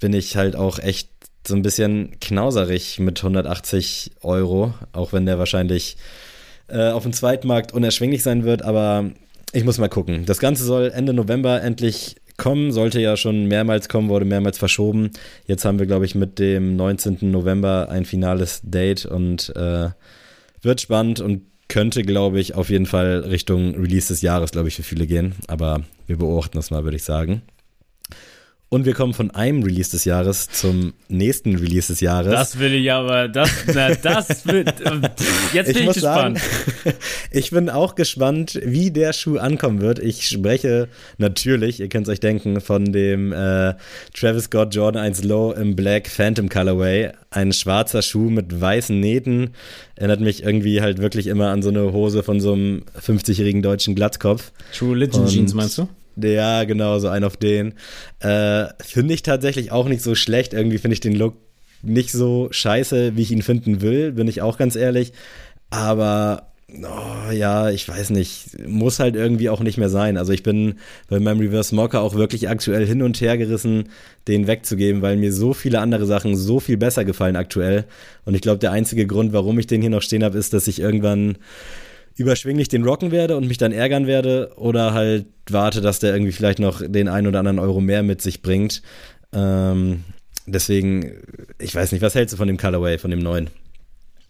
bin ich halt auch echt so ein bisschen knauserig mit 180 Euro, auch wenn der wahrscheinlich äh, auf dem Zweitmarkt unerschwinglich sein wird, aber ich muss mal gucken. Das Ganze soll Ende November endlich kommen, sollte ja schon mehrmals kommen, wurde mehrmals verschoben. Jetzt haben wir, glaube ich, mit dem 19. November ein finales Date und äh, wird spannend und könnte, glaube ich, auf jeden Fall Richtung Release des Jahres, glaube ich, für viele gehen. Aber wir beobachten das mal, würde ich sagen. Und wir kommen von einem Release des Jahres zum nächsten Release des Jahres. Das will ich aber, das, na, das wird, jetzt bin ich, ich gespannt. Sagen, ich bin auch gespannt, wie der Schuh ankommen wird. Ich spreche natürlich, ihr könnt es euch denken, von dem äh, Travis Scott Jordan 1 Low im Black Phantom Colorway. Ein schwarzer Schuh mit weißen Nähten. Erinnert mich irgendwie halt wirklich immer an so eine Hose von so einem 50-jährigen deutschen Glatzkopf. True Legend Jeans meinst du? Ja, genau, so ein auf den. Äh, finde ich tatsächlich auch nicht so schlecht. Irgendwie finde ich den Look nicht so scheiße, wie ich ihn finden will, bin ich auch ganz ehrlich. Aber oh, ja, ich weiß nicht, muss halt irgendwie auch nicht mehr sein. Also ich bin bei meinem Reverse Mocker auch wirklich aktuell hin und her gerissen, den wegzugeben, weil mir so viele andere Sachen so viel besser gefallen aktuell. Und ich glaube, der einzige Grund, warum ich den hier noch stehen habe, ist, dass ich irgendwann überschwinglich den rocken werde und mich dann ärgern werde oder halt warte, dass der irgendwie vielleicht noch den einen oder anderen Euro mehr mit sich bringt. Ähm, deswegen, ich weiß nicht, was hältst du von dem Colorway, von dem neuen?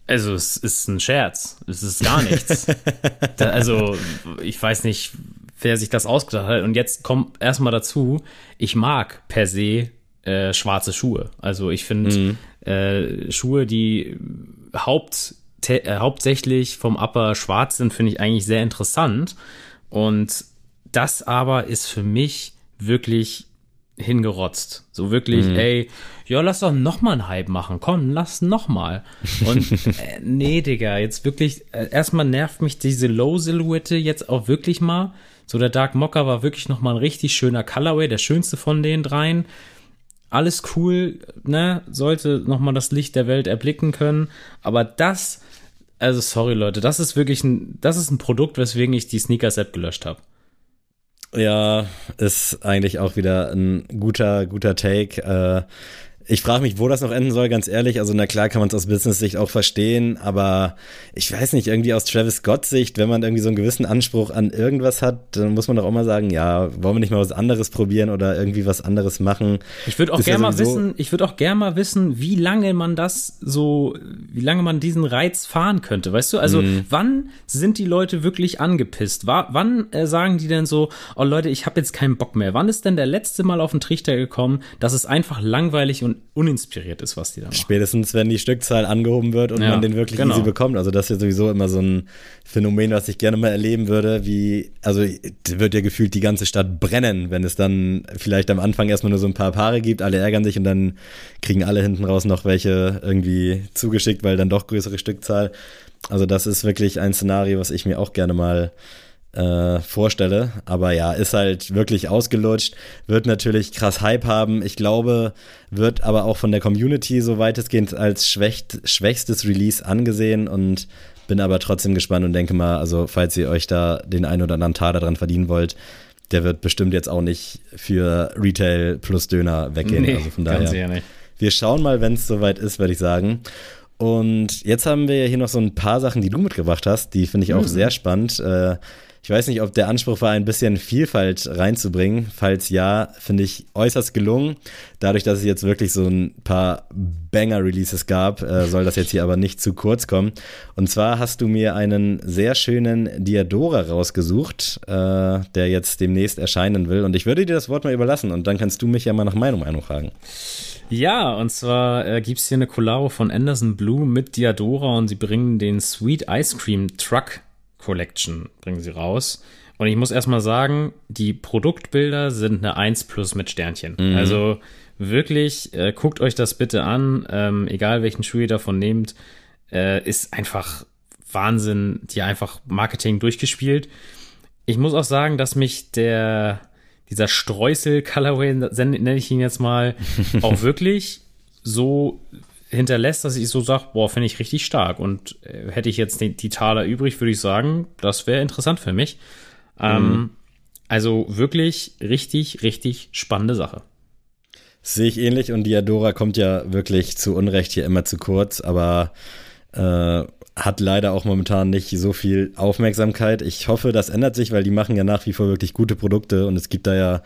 Also, es ist ein Scherz. Es ist gar nichts. da, also, ich weiß nicht, wer sich das ausgedacht hat. Und jetzt kommt erstmal dazu, ich mag per se äh, schwarze Schuhe. Also, ich finde mhm. äh, Schuhe, die Haupt äh, hauptsächlich vom Upper schwarz sind, finde ich eigentlich sehr interessant. Und das aber ist für mich wirklich hingerotzt. So wirklich, mhm. ey, ja, lass doch noch mal einen Hype machen. Komm, lass noch mal. Und äh, nee, Digga, jetzt wirklich, äh, erstmal nervt mich diese Low-Silhouette jetzt auch wirklich mal. So, der Dark Mocker war wirklich noch mal ein richtig schöner Colorway, der schönste von den dreien. Alles cool, ne, sollte noch mal das Licht der Welt erblicken können. Aber das also sorry Leute, das ist wirklich ein, das ist ein Produkt, weswegen ich die Sneakers-App gelöscht habe. Ja, ist eigentlich auch wieder ein guter, guter Take. Äh, ich frage mich, wo das noch enden soll, ganz ehrlich. Also, na klar kann man es aus Business-Sicht auch verstehen, aber ich weiß nicht, irgendwie aus Travis Scott-Sicht, wenn man irgendwie so einen gewissen Anspruch an irgendwas hat, dann muss man doch auch mal sagen, ja, wollen wir nicht mal was anderes probieren oder irgendwie was anderes machen? Ich würde auch gerne ja mal wissen, ich würde auch gerne mal wissen, wie lange man das so, wie lange man diesen Reiz fahren könnte, weißt du? Also, mhm. wann sind die Leute wirklich angepisst? War, wann äh, sagen die denn so, oh Leute, ich habe jetzt keinen Bock mehr? Wann ist denn der letzte Mal auf den Trichter gekommen, dass es einfach langweilig und uninspiriert ist, was die da machen. Spätestens, wenn die Stückzahl angehoben wird und ja, man den wirklich genau. easy bekommt. Also das ist ja sowieso immer so ein Phänomen, was ich gerne mal erleben würde, wie, also wird ja gefühlt die ganze Stadt brennen, wenn es dann vielleicht am Anfang erstmal nur so ein paar Paare gibt, alle ärgern sich und dann kriegen alle hinten raus noch welche irgendwie zugeschickt, weil dann doch größere Stückzahl. Also das ist wirklich ein Szenario, was ich mir auch gerne mal äh, vorstelle. Aber ja, ist halt wirklich ausgelutscht, wird natürlich krass Hype haben. Ich glaube, wird aber auch von der Community so weitestgehend als schwächt, schwächstes Release angesehen und bin aber trotzdem gespannt und denke mal, also falls ihr euch da den einen oder anderen Taler dran verdienen wollt, der wird bestimmt jetzt auch nicht für Retail plus Döner weggehen. Nee, also von daher. Wir schauen mal, wenn es soweit ist, würde ich sagen. Und jetzt haben wir hier noch so ein paar Sachen, die du mitgebracht hast, die finde ich auch mhm. sehr spannend. Äh, ich weiß nicht, ob der Anspruch war, ein bisschen Vielfalt reinzubringen. Falls ja, finde ich äußerst gelungen. Dadurch, dass es jetzt wirklich so ein paar Banger-Releases gab, äh, soll das jetzt hier aber nicht zu kurz kommen. Und zwar hast du mir einen sehr schönen Diadora rausgesucht, äh, der jetzt demnächst erscheinen will. Und ich würde dir das Wort mal überlassen und dann kannst du mich ja mal nach Meinung fragen. Ja, und zwar äh, gibt es hier eine Collabo von Anderson Blue mit Diadora und sie bringen den Sweet Ice Cream Truck Collection bringen sie raus. Und ich muss erstmal sagen, die Produktbilder sind eine 1 plus mit Sternchen. Mhm. Also wirklich, äh, guckt euch das bitte an, ähm, egal welchen Schuh ihr davon nehmt, äh, ist einfach Wahnsinn, die einfach Marketing durchgespielt. Ich muss auch sagen, dass mich der, dieser Streusel Colorway, nenne ich ihn jetzt mal, auch wirklich so hinterlässt, dass ich so sage, boah, finde ich richtig stark. Und äh, hätte ich jetzt die, die Taler übrig, würde ich sagen, das wäre interessant für mich. Ähm, mhm. Also wirklich richtig, richtig spannende Sache. Sehe ich ähnlich und Diadora kommt ja wirklich zu Unrecht hier immer zu kurz, aber äh, hat leider auch momentan nicht so viel Aufmerksamkeit. Ich hoffe, das ändert sich, weil die machen ja nach wie vor wirklich gute Produkte und es gibt da ja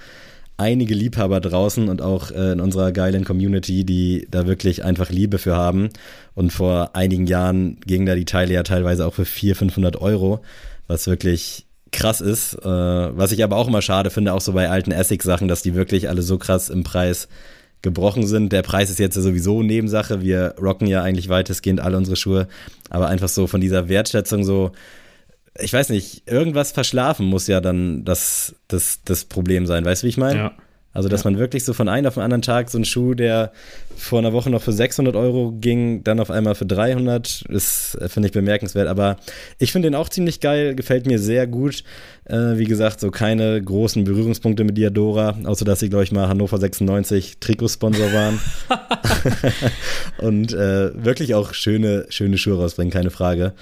einige Liebhaber draußen und auch äh, in unserer geilen Community, die da wirklich einfach Liebe für haben. Und vor einigen Jahren gingen da die Teile ja teilweise auch für 400, 500 Euro, was wirklich krass ist. Äh, was ich aber auch immer schade finde, auch so bei alten Essex-Sachen, dass die wirklich alle so krass im Preis gebrochen sind. Der Preis ist jetzt ja sowieso Nebensache. Wir rocken ja eigentlich weitestgehend alle unsere Schuhe. Aber einfach so von dieser Wertschätzung so, ich weiß nicht, irgendwas verschlafen muss ja dann das, das, das Problem sein. Weißt du, wie ich meine? Ja. Also, dass ja. man wirklich so von einem auf den anderen Tag so einen Schuh, der vor einer Woche noch für 600 Euro ging, dann auf einmal für 300, ist, finde ich, bemerkenswert. Aber ich finde den auch ziemlich geil, gefällt mir sehr gut. Äh, wie gesagt, so keine großen Berührungspunkte mit Diadora, außer dass sie, glaube ich, mal Hannover 96 Trikotsponsor waren. Und äh, wirklich auch schöne, schöne Schuhe rausbringen, keine Frage.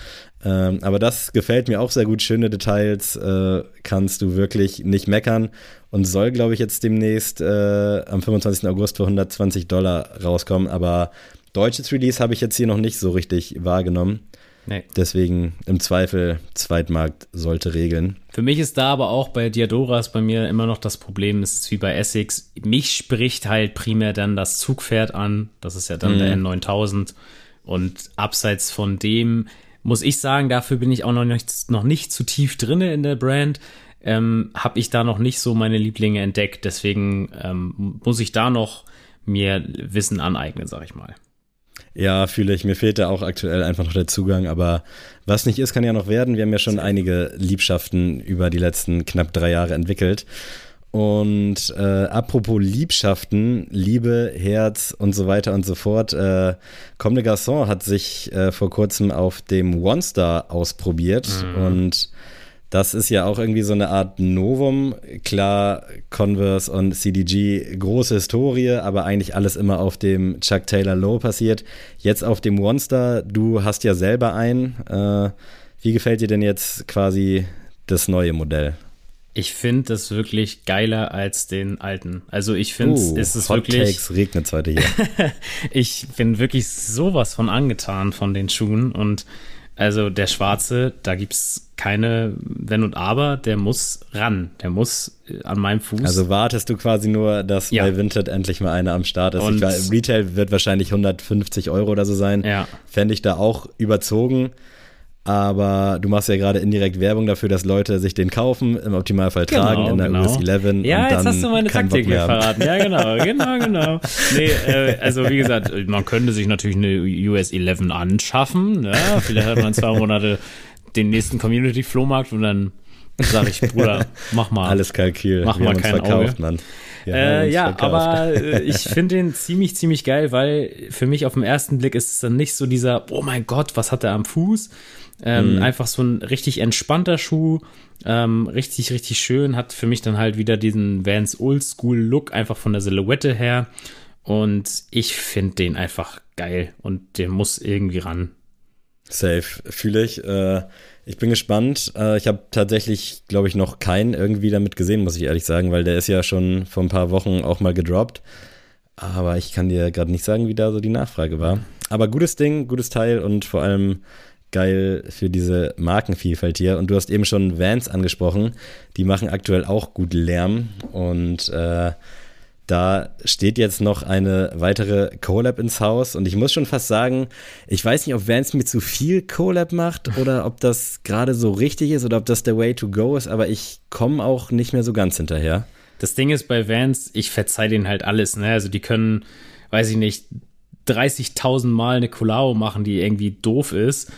Ähm, aber das gefällt mir auch sehr gut. Schöne Details äh, kannst du wirklich nicht meckern und soll, glaube ich, jetzt demnächst äh, am 25. August für 120 Dollar rauskommen. Aber deutsches Release habe ich jetzt hier noch nicht so richtig wahrgenommen. Nee. Deswegen im Zweifel Zweitmarkt sollte regeln. Für mich ist da aber auch bei Diadoras bei mir immer noch das Problem, es ist wie bei Essex. Mich spricht halt primär dann das Zugpferd an. Das ist ja dann mhm. der N9000. Und abseits von dem muss ich sagen, dafür bin ich auch noch nicht, noch nicht zu tief drinne in der Brand ähm, habe ich da noch nicht so meine Lieblinge entdeckt. Deswegen ähm, muss ich da noch mir Wissen aneignen, sag ich mal. Ja, fühle ich. Mir fehlt da auch aktuell einfach noch der Zugang. Aber was nicht ist, kann ja noch werden. Wir haben ja schon einige Liebschaften über die letzten knapp drei Jahre entwickelt. Und äh, apropos Liebschaften, Liebe, Herz und so weiter und so fort. Äh, Comme des Garçons hat sich äh, vor kurzem auf dem One Star ausprobiert mhm. und das ist ja auch irgendwie so eine Art Novum. Klar, Converse und CDG, große Historie, aber eigentlich alles immer auf dem Chuck Taylor Low passiert. Jetzt auf dem One-Star, du hast ja selber einen. Äh, wie gefällt dir denn jetzt quasi das neue Modell? Ich finde das wirklich geiler als den alten. Also ich finde, uh, es ist Hot wirklich. Takes regnet heute hier. ich bin wirklich sowas von angetan von den Schuhen und also der Schwarze, da gibt es keine Wenn und Aber, der muss ran, der muss äh, an meinem Fuß. Also wartest du quasi nur, dass ja. bei Vinted endlich mal einer am Start ist. Und ich, Retail wird wahrscheinlich 150 Euro oder so sein. Ja. Fände ich da auch überzogen aber du machst ja gerade indirekt Werbung dafür, dass Leute sich den kaufen, im Optimalfall genau, tragen in der genau. US 11. Ja, jetzt hast du meine Taktik verraten. Ja, genau, genau, genau. Nee, äh, also wie gesagt, man könnte sich natürlich eine US 11 anschaffen. Ja, ne? vielleicht hat man zwei Monate den nächsten Community-Flohmarkt und dann sage ich, Bruder, mach mal. Alles Kalkül. Mach Wir mal kein verkauft, Auge. Mann. Äh, ja, aber äh, ich finde den ziemlich, ziemlich geil, weil für mich auf den ersten Blick ist es dann nicht so dieser, oh mein Gott, was hat er am Fuß, ähm, mhm. Einfach so ein richtig entspannter Schuh, ähm, richtig, richtig schön, hat für mich dann halt wieder diesen Vans Oldschool Look, einfach von der Silhouette her. Und ich finde den einfach geil und der muss irgendwie ran. Safe, fühle ich. Äh, ich bin gespannt. Äh, ich habe tatsächlich, glaube ich, noch keinen irgendwie damit gesehen, muss ich ehrlich sagen, weil der ist ja schon vor ein paar Wochen auch mal gedroppt. Aber ich kann dir gerade nicht sagen, wie da so die Nachfrage war. Aber gutes Ding, gutes Teil und vor allem geil für diese Markenvielfalt hier. Und du hast eben schon Vans angesprochen. Die machen aktuell auch gut Lärm. Und äh, da steht jetzt noch eine weitere Collab ins Haus. Und ich muss schon fast sagen, ich weiß nicht, ob Vans mir zu viel Collab macht oder ob das gerade so richtig ist oder ob das der Way to go ist. Aber ich komme auch nicht mehr so ganz hinterher. Das Ding ist bei Vans, ich verzeih denen halt alles. Ne? Also die können, weiß ich nicht, 30.000 Mal eine Collabo machen, die irgendwie doof ist.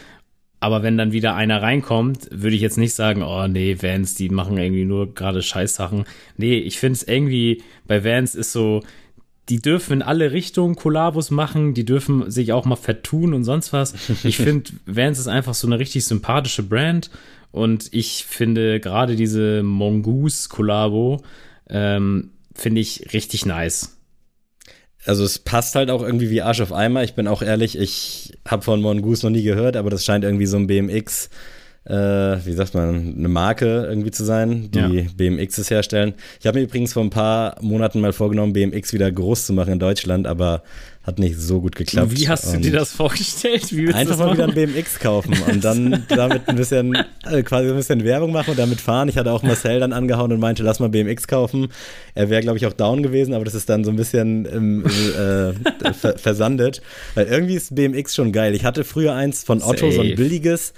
Aber wenn dann wieder einer reinkommt, würde ich jetzt nicht sagen, oh nee, Vans, die machen irgendwie nur gerade Scheißsachen. Nee, ich finde es irgendwie, bei Vans ist so, die dürfen in alle Richtungen Kollabos machen, die dürfen sich auch mal vertun und sonst was. Ich finde, Vans ist einfach so eine richtig sympathische Brand und ich finde gerade diese Mongoose-Kollabo ähm, finde ich richtig nice also es passt halt auch irgendwie wie Arsch auf Eimer. Ich bin auch ehrlich, ich habe von Mongoose noch nie gehört, aber das scheint irgendwie so ein BMX äh, wie sagt man, eine Marke irgendwie zu sein, die ja. BMXs herstellen. Ich habe mir übrigens vor ein paar Monaten mal vorgenommen, BMX wieder groß zu machen in Deutschland, aber hat nicht so gut geklappt. Wie hast du dir das vorgestellt? einfach mal wieder ein BMX kaufen und dann damit ein bisschen, also quasi ein bisschen Werbung machen und damit fahren. Ich hatte auch Marcel dann angehauen und meinte, lass mal BMX kaufen. Er wäre, glaube ich, auch down gewesen, aber das ist dann so ein bisschen ähm, äh, versandet. Weil irgendwie ist BMX schon geil. Ich hatte früher eins von Otto, Safe. so ein billiges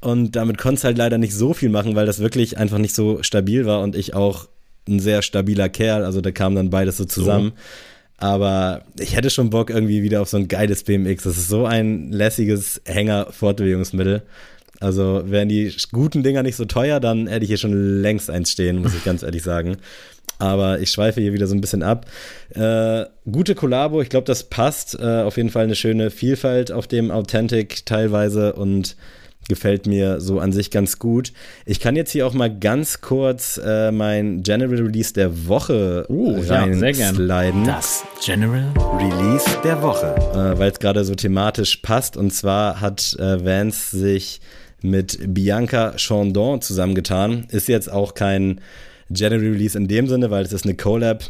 Und damit konnte es halt leider nicht so viel machen, weil das wirklich einfach nicht so stabil war und ich auch ein sehr stabiler Kerl. Also da kam dann beides so zusammen. So. Aber ich hätte schon Bock irgendwie wieder auf so ein geiles BMX. Das ist so ein lässiges Hänger-Fortbewegungsmittel. Also wären die guten Dinger nicht so teuer, dann hätte ich hier schon längst eins stehen, muss ich ganz ehrlich sagen. Aber ich schweife hier wieder so ein bisschen ab. Äh, gute Kollabo, ich glaube, das passt. Äh, auf jeden Fall eine schöne Vielfalt auf dem Authentic teilweise und gefällt mir so an sich ganz gut. Ich kann jetzt hier auch mal ganz kurz äh, mein General Release der Woche uh, reinsliden. Ja, das General Release der Woche. Äh, Weil es gerade so thematisch passt. Und zwar hat äh, Vance sich mit Bianca Chandon zusammengetan. Ist jetzt auch kein General Release in dem Sinne, weil es ist eine Collab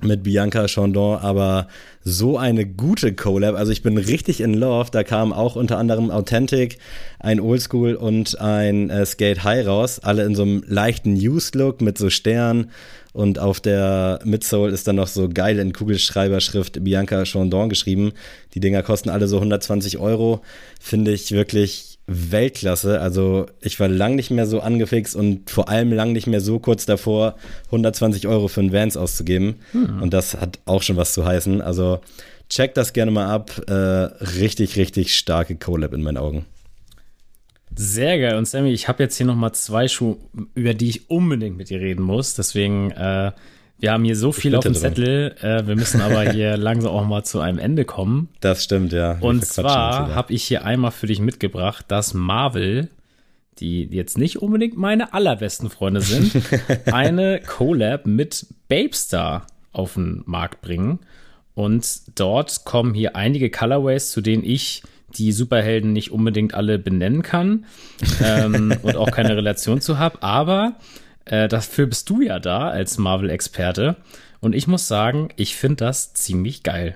mit Bianca Chandon, aber so eine gute Collab. Also ich bin richtig in Love. Da kam auch unter anderem Authentic, ein Oldschool und ein äh, Skate High raus. Alle in so einem leichten Used-Look mit so Sternen. Und auf der Midsole ist dann noch so geil in Kugelschreiberschrift Bianca Chandon geschrieben. Die Dinger kosten alle so 120 Euro. Finde ich wirklich Weltklasse. Also ich war lang nicht mehr so angefixt und vor allem lang nicht mehr so kurz davor, 120 Euro für einen Vans auszugeben. Hm. Und das hat auch schon was zu heißen. Also check das gerne mal ab. Äh, richtig, richtig starke Collab in meinen Augen. Sehr geil. Und Sammy, ich habe jetzt hier noch mal zwei Schuhe, über die ich unbedingt mit dir reden muss. Deswegen äh, wir haben hier so viel auf dem drin. Zettel, äh, wir müssen aber hier langsam auch mal zu einem Ende kommen. Das stimmt, ja. Und zwar habe ich hier einmal für dich mitgebracht, dass Marvel, die jetzt nicht unbedingt meine allerbesten Freunde sind, eine Collab mit Babestar auf den Markt bringen. Und dort kommen hier einige Colorways, zu denen ich die Superhelden nicht unbedingt alle benennen kann ähm, und auch keine Relation zu habe. Aber äh, dafür bist du ja da als Marvel-Experte. Und ich muss sagen, ich finde das ziemlich geil.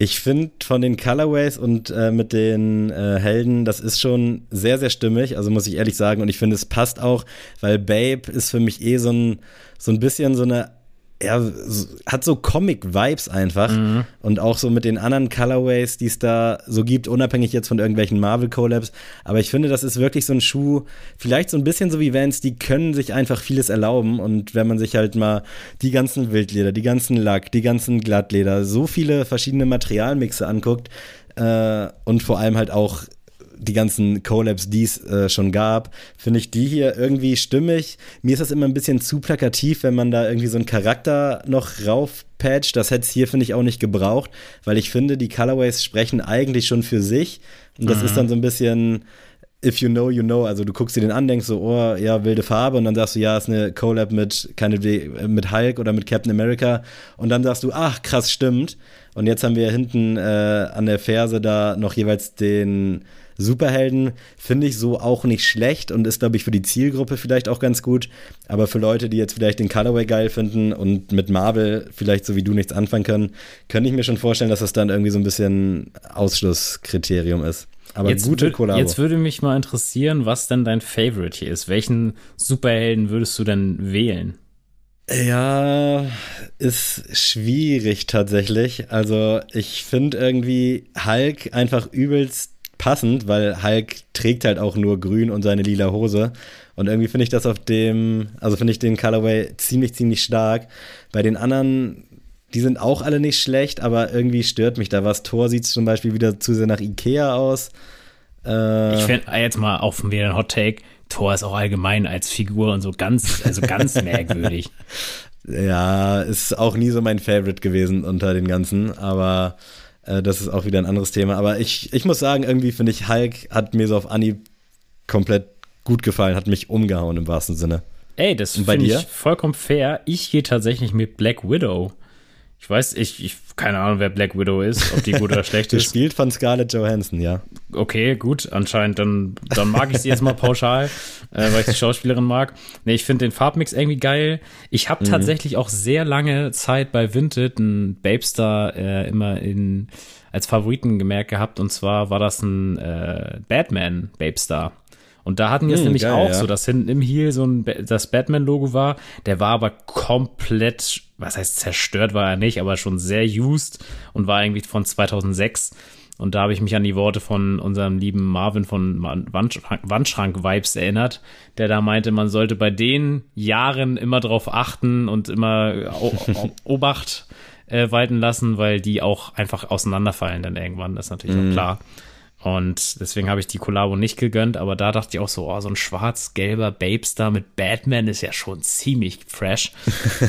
Ich finde von den Colorways und äh, mit den äh, Helden, das ist schon sehr, sehr stimmig. Also muss ich ehrlich sagen. Und ich finde, es passt auch, weil Babe ist für mich eh so ein, so ein bisschen so eine er hat so Comic-Vibes einfach mhm. und auch so mit den anderen Colorways, die es da so gibt, unabhängig jetzt von irgendwelchen Marvel-Collabs. Aber ich finde, das ist wirklich so ein Schuh, vielleicht so ein bisschen so wie Vans, die können sich einfach vieles erlauben und wenn man sich halt mal die ganzen Wildleder, die ganzen Lack, die ganzen Glattleder, so viele verschiedene Materialmixe anguckt äh, und vor allem halt auch die ganzen Collabs, die es äh, schon gab, finde ich die hier irgendwie stimmig. Mir ist das immer ein bisschen zu plakativ, wenn man da irgendwie so einen Charakter noch raufpatcht. Das hätte es hier, finde ich, auch nicht gebraucht, weil ich finde, die Colorways sprechen eigentlich schon für sich. Und das mhm. ist dann so ein bisschen, if you know, you know. Also du guckst dir den an, denkst so, oh, ja, wilde Farbe. Und dann sagst du, ja, ist eine Collab mit, keine, mit Hulk oder mit Captain America. Und dann sagst du, ach, krass, stimmt. Und jetzt haben wir hinten äh, an der Ferse da noch jeweils den Superhelden finde ich so auch nicht schlecht und ist, glaube ich, für die Zielgruppe vielleicht auch ganz gut. Aber für Leute, die jetzt vielleicht den Colorway geil finden und mit Marvel vielleicht so wie du nichts anfangen können, könnte ich mir schon vorstellen, dass das dann irgendwie so ein bisschen Ausschlusskriterium ist. Aber jetzt gute Kollabo. Jetzt würde mich mal interessieren, was denn dein Favorite hier ist. Welchen Superhelden würdest du denn wählen? Ja, ist schwierig tatsächlich. Also ich finde irgendwie Hulk einfach übelst passend, weil Hulk trägt halt auch nur grün und seine lila Hose. Und irgendwie finde ich das auf dem, also finde ich den Colorway ziemlich, ziemlich stark. Bei den anderen, die sind auch alle nicht schlecht, aber irgendwie stört mich da was. Tor sieht zum Beispiel wieder zu sehr nach Ikea aus. Äh, ich finde jetzt mal auch von mir ein Hot Take. Thor ist auch allgemein als Figur und so ganz, also ganz merkwürdig. Ja, ist auch nie so mein Favorite gewesen unter den ganzen, aber äh, das ist auch wieder ein anderes Thema. Aber ich, ich muss sagen, irgendwie finde ich, Hulk hat mir so auf Anhieb komplett gut gefallen, hat mich umgehauen im wahrsten Sinne. Ey, das finde ich vollkommen fair. Ich gehe tatsächlich mit Black Widow. Ich weiß, ich, ich keine Ahnung, wer Black Widow ist, ob die gut oder schlecht ist. Gespielt von Scarlett Johansson, ja. Okay, gut, anscheinend, dann, dann mag ich sie jetzt mal pauschal, äh, weil ich die Schauspielerin mag. Nee, ich finde den Farbmix irgendwie geil. Ich habe mhm. tatsächlich auch sehr lange Zeit bei Vinted einen Babestar äh, immer in, als Favoriten gemerkt gehabt, und zwar war das ein äh, Batman Babestar. Und da hatten wir es hm, nämlich geil, auch ja. so, dass hinten im Heel so ein das Batman-Logo war. Der war aber komplett, was heißt zerstört war er nicht, aber schon sehr used und war irgendwie von 2006. Und da habe ich mich an die Worte von unserem lieben Marvin von Wandschrank-Vibes erinnert, der da meinte, man sollte bei den Jahren immer drauf achten und immer Obacht äh, walten lassen, weil die auch einfach auseinanderfallen dann irgendwann. Das ist natürlich mm. auch mhm. klar. Und deswegen habe ich die Kollabo nicht gegönnt, aber da dachte ich auch so, oh, so ein schwarz-gelber Babestar mit Batman ist ja schon ziemlich fresh.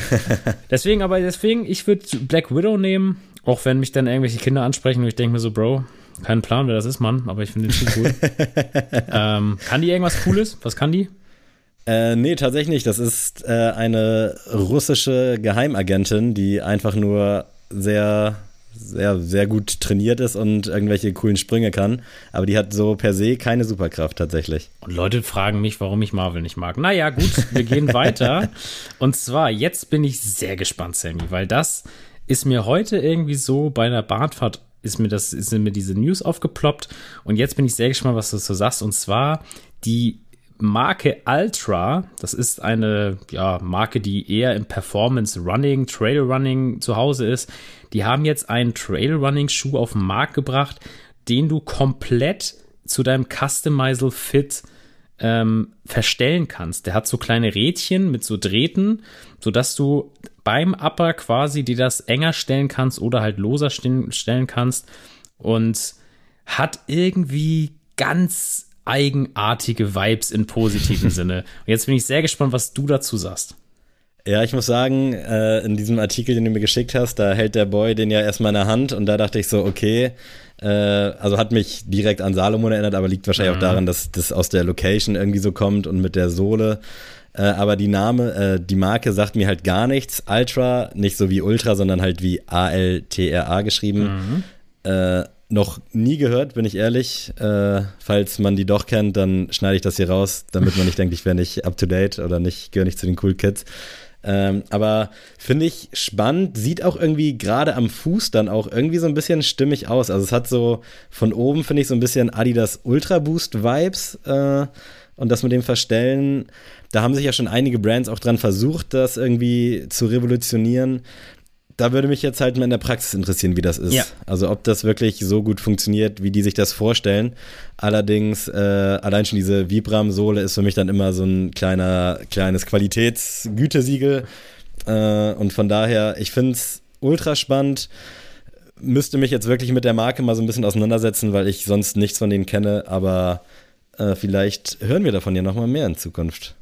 deswegen, aber deswegen, ich würde Black Widow nehmen, auch wenn mich dann irgendwelche Kinder ansprechen und ich denke mir so, Bro, kein Plan, wer das ist, Mann, aber ich finde den Typ cool. ähm, kann die irgendwas Cooles? Was kann die? Äh, nee, tatsächlich nicht. Das ist äh, eine russische Geheimagentin, die einfach nur sehr sehr, sehr gut trainiert ist und irgendwelche coolen Sprünge kann. Aber die hat so per se keine Superkraft tatsächlich. Und Leute fragen mich, warum ich Marvel nicht mag. Naja, gut, wir gehen weiter. Und zwar, jetzt bin ich sehr gespannt, Sammy, weil das ist mir heute irgendwie so bei einer Bahnfahrt ist mir das, sind mir diese News aufgeploppt. Und jetzt bin ich sehr gespannt, was du so sagst. Und zwar die Marke Ultra, das ist eine ja, Marke, die eher im Performance Running, Trail Running zu Hause ist, die haben jetzt einen Trail Running Schuh auf den Markt gebracht, den du komplett zu deinem Customizable Fit ähm, verstellen kannst. Der hat so kleine Rädchen mit so Drähten, sodass du beim Upper quasi dir das enger stellen kannst oder halt loser stellen kannst und hat irgendwie ganz eigenartige Vibes im positiven Sinne. Und jetzt bin ich sehr gespannt, was du dazu sagst. Ja, ich muss sagen, äh, in diesem Artikel, den du mir geschickt hast, da hält der Boy den ja erstmal in der Hand und da dachte ich so, okay, äh, also hat mich direkt an Salomon erinnert, aber liegt wahrscheinlich mhm. auch daran, dass das aus der Location irgendwie so kommt und mit der Sohle. Äh, aber die Name, äh, die Marke sagt mir halt gar nichts. Ultra, nicht so wie Ultra, sondern halt wie A-L-T-R-A geschrieben. Mhm. Äh, noch nie gehört, bin ich ehrlich. Äh, falls man die doch kennt, dann schneide ich das hier raus, damit man nicht denkt, ich wäre nicht up to date oder nicht, gehöre nicht zu den Cool Kids. Ähm, aber finde ich spannend, sieht auch irgendwie gerade am Fuß dann auch irgendwie so ein bisschen stimmig aus. Also es hat so von oben, finde ich, so ein bisschen Adidas Ultra Boost Vibes. Äh, und das mit dem Verstellen, da haben sich ja schon einige Brands auch dran versucht, das irgendwie zu revolutionieren da würde mich jetzt halt mal in der Praxis interessieren, wie das ist. Ja. Also ob das wirklich so gut funktioniert, wie die sich das vorstellen. Allerdings, äh, allein schon diese Vibram-Sohle ist für mich dann immer so ein kleiner, kleines Qualitätsgütesiegel. Äh, und von daher, ich finde es ultra spannend. Müsste mich jetzt wirklich mit der Marke mal so ein bisschen auseinandersetzen, weil ich sonst nichts von denen kenne, aber äh, vielleicht hören wir davon ja nochmal mehr in Zukunft.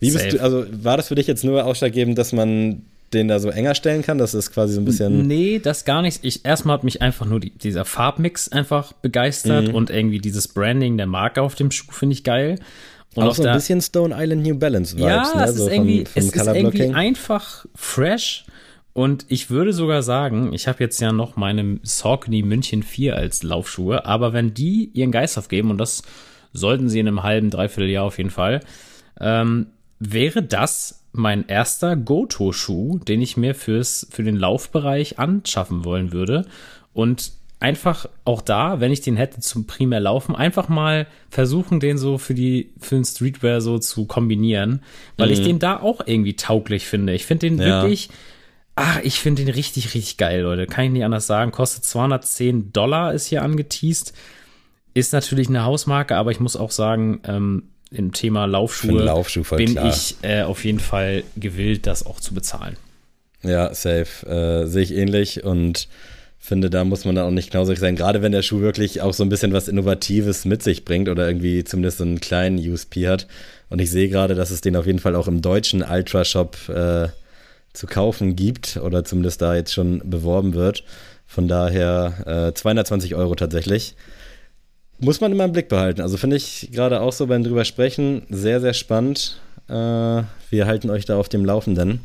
Wie bist Safe. du, also war das für dich jetzt nur ausschlaggebend, dass man den da so enger stellen kann? Das ist quasi so ein bisschen. Nee, das gar nicht. Ich erstmal hat mich einfach nur die, dieser Farbmix einfach begeistert mhm. und irgendwie dieses Branding der Marke auf dem Schuh finde ich geil. Und auch so ein bisschen Stone Island New Balance Vibes, ja, ne? es so ist irgendwie, es ist irgendwie einfach fresh. Und ich würde sogar sagen, ich habe jetzt ja noch meine Saucony München 4 als Laufschuhe, aber wenn die ihren Geist aufgeben, und das sollten sie in einem halben, dreiviertel Jahr auf jeden Fall, ähm, wäre das mein erster Goto-Schuh, den ich mir fürs, für den Laufbereich anschaffen wollen würde. Und einfach auch da, wenn ich den hätte zum primär Laufen, einfach mal versuchen, den so für die, für den Streetwear so zu kombinieren, weil mhm. ich den da auch irgendwie tauglich finde. Ich finde den ja. wirklich, ach, ich finde den richtig, richtig geil, Leute. Kann ich nicht anders sagen. Kostet 210 Dollar, ist hier angeteased. Ist natürlich eine Hausmarke, aber ich muss auch sagen, ähm, im Thema Laufschuhe Laufschuh bin klar. ich äh, auf jeden Fall gewillt, das auch zu bezahlen. Ja, safe. Äh, Sehe ich ähnlich und finde, da muss man dann auch nicht knausrig sein, gerade wenn der Schuh wirklich auch so ein bisschen was Innovatives mit sich bringt oder irgendwie zumindest so einen kleinen USP hat. Und ich sehe gerade, dass es den auf jeden Fall auch im deutschen Ultra-Shop äh, zu kaufen gibt oder zumindest da jetzt schon beworben wird. Von daher äh, 220 Euro tatsächlich. Muss man immer im Blick behalten. Also finde ich gerade auch so beim drüber sprechen sehr, sehr spannend. Äh, wir halten euch da auf dem Laufenden,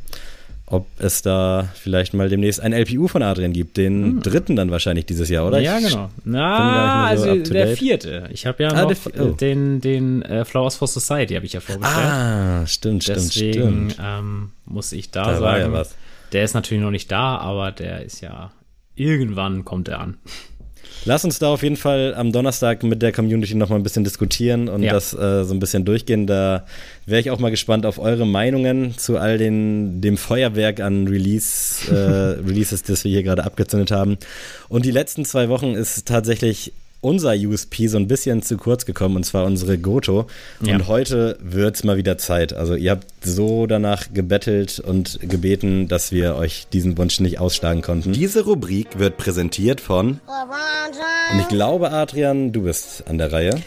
ob es da vielleicht mal demnächst ein LPU von Adrian gibt. Den hm. dritten dann wahrscheinlich dieses Jahr, oder? Ja, genau. Na, so also der vierte. Ich habe ja ah, noch oh. den, den äh, Flowers for Society habe ich ja vorgestellt. Ah, stimmt, Deswegen, stimmt, stimmt. Ähm, muss ich da, da sagen, ja der ist natürlich noch nicht da, aber der ist ja irgendwann kommt er an. Lass uns da auf jeden Fall am Donnerstag mit der Community nochmal ein bisschen diskutieren und ja. das äh, so ein bisschen durchgehen. Da wäre ich auch mal gespannt auf eure Meinungen zu all den, dem Feuerwerk an Release, äh, Releases, das wir hier gerade abgezündet haben. Und die letzten zwei Wochen ist tatsächlich unser USP so ein bisschen zu kurz gekommen, und zwar unsere Goto. Ja. Und heute wird es mal wieder Zeit. Also ihr habt so danach gebettelt und gebeten, dass wir euch diesen Wunsch nicht ausschlagen konnten. Diese Rubrik wird präsentiert von... Und ich glaube, Adrian, du bist an der Reihe.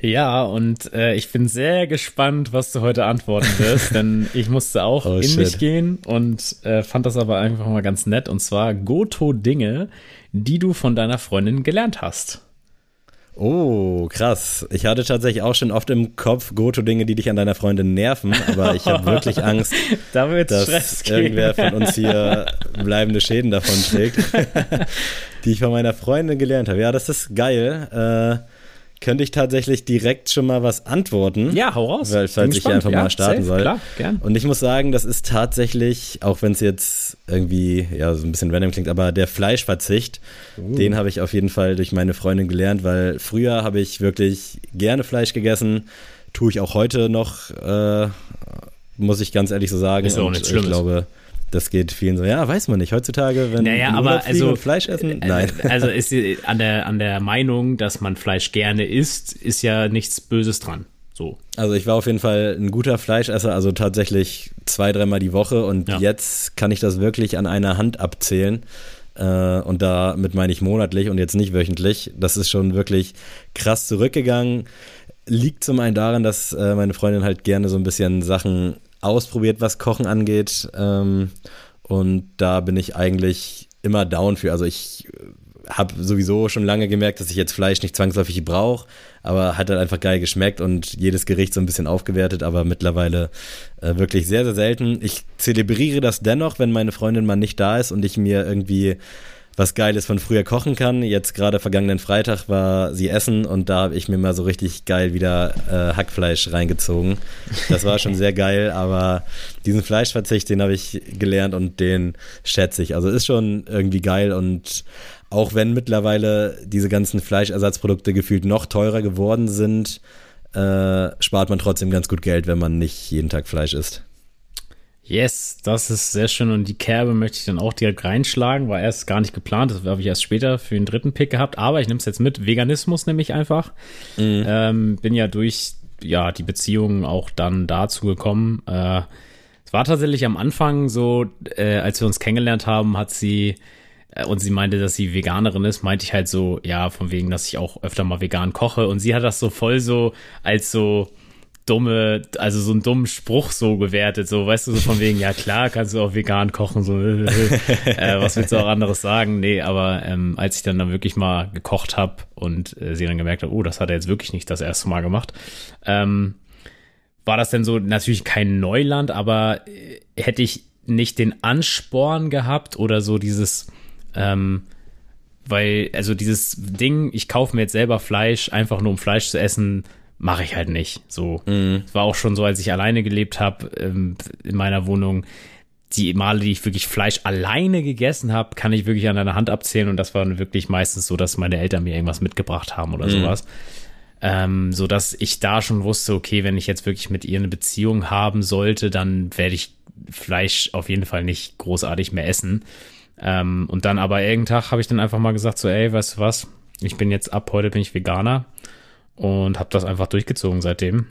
Ja, und äh, ich bin sehr gespannt, was du heute antworten wirst, denn ich musste auch oh, in shit. mich gehen und äh, fand das aber einfach mal ganz nett. Und zwar Goto-Dinge, die du von deiner Freundin gelernt hast. Oh, krass. Ich hatte tatsächlich auch schon oft im Kopf Goto-Dinge, die dich an deiner Freundin nerven, aber ich habe wirklich Angst, da dass irgendwer von uns hier bleibende Schäden davon trägt, die ich von meiner Freundin gelernt habe. Ja, das ist geil. Äh, könnte ich tatsächlich direkt schon mal was antworten. Ja, hau raus. Weil, falls ich hier einfach ja, mal starten safe, soll. Klar, gern. Und ich muss sagen, das ist tatsächlich, auch wenn es jetzt irgendwie ja so ein bisschen random klingt, aber der Fleischverzicht, uh. den habe ich auf jeden Fall durch meine Freundin gelernt, weil früher habe ich wirklich gerne Fleisch gegessen, tue ich auch heute noch, äh, muss ich ganz ehrlich so sagen. Ist auch nicht schlimm. Ich glaube, das geht vielen so, ja, weiß man nicht. Heutzutage, wenn naja, aber also, Fleisch essen, äh, nein. Also ist an der, an der Meinung, dass man Fleisch gerne isst, ist ja nichts Böses dran. So. Also ich war auf jeden Fall ein guter Fleischesser, also tatsächlich zwei, dreimal die Woche und ja. jetzt kann ich das wirklich an einer Hand abzählen. Äh, und damit meine ich monatlich und jetzt nicht wöchentlich. Das ist schon wirklich krass zurückgegangen. Liegt zum einen daran, dass äh, meine Freundin halt gerne so ein bisschen Sachen ausprobiert, was Kochen angeht. Ähm, und da bin ich eigentlich immer down für. Also ich habe sowieso schon lange gemerkt, dass ich jetzt Fleisch nicht zwangsläufig brauche, aber hat halt einfach geil geschmeckt und jedes Gericht so ein bisschen aufgewertet, aber mittlerweile äh, wirklich sehr, sehr selten. Ich zelebriere das dennoch, wenn meine Freundin mal nicht da ist und ich mir irgendwie was Geiles von früher kochen kann. Jetzt gerade vergangenen Freitag war sie essen und da habe ich mir mal so richtig geil wieder äh, Hackfleisch reingezogen. Das war schon sehr geil, aber diesen Fleischverzicht, den habe ich gelernt und den schätze ich. Also ist schon irgendwie geil und auch wenn mittlerweile diese ganzen Fleischersatzprodukte gefühlt noch teurer geworden sind, äh, spart man trotzdem ganz gut Geld, wenn man nicht jeden Tag Fleisch isst. Yes, das ist sehr schön und die Kerbe möchte ich dann auch direkt reinschlagen, war erst gar nicht geplant, das habe ich erst später für den dritten Pick gehabt, aber ich nehme es jetzt mit, Veganismus nämlich einfach. Mhm. Ähm, bin ja durch ja die Beziehungen auch dann dazu gekommen. Äh, es war tatsächlich am Anfang so, äh, als wir uns kennengelernt haben, hat sie äh, und sie meinte, dass sie Veganerin ist, meinte ich halt so, ja, von wegen, dass ich auch öfter mal vegan koche und sie hat das so voll so als so dumme, also so einen dummen Spruch so gewertet, so, weißt du, so von wegen, ja klar, kannst du auch vegan kochen, so, äh, was willst du auch anderes sagen? Nee, aber ähm, als ich dann dann wirklich mal gekocht habe und äh, sie dann gemerkt hat, oh, das hat er jetzt wirklich nicht das erste Mal gemacht, ähm, war das denn so natürlich kein Neuland, aber äh, hätte ich nicht den Ansporn gehabt oder so dieses, ähm, weil, also dieses Ding, ich kaufe mir jetzt selber Fleisch, einfach nur um Fleisch zu essen, mache ich halt nicht. So mhm. war auch schon so, als ich alleine gelebt habe ähm, in meiner Wohnung. Die Male, die ich wirklich Fleisch alleine gegessen habe, kann ich wirklich an einer Hand abzählen und das war wirklich meistens so, dass meine Eltern mir irgendwas mitgebracht haben oder mhm. sowas. Ähm, so dass ich da schon wusste, okay, wenn ich jetzt wirklich mit ihr eine Beziehung haben sollte, dann werde ich Fleisch auf jeden Fall nicht großartig mehr essen. Ähm, und dann aber irgendeinen Tag habe ich dann einfach mal gesagt, so, ey, weißt du was, ich bin jetzt ab heute bin ich Veganer und habe das einfach durchgezogen seitdem.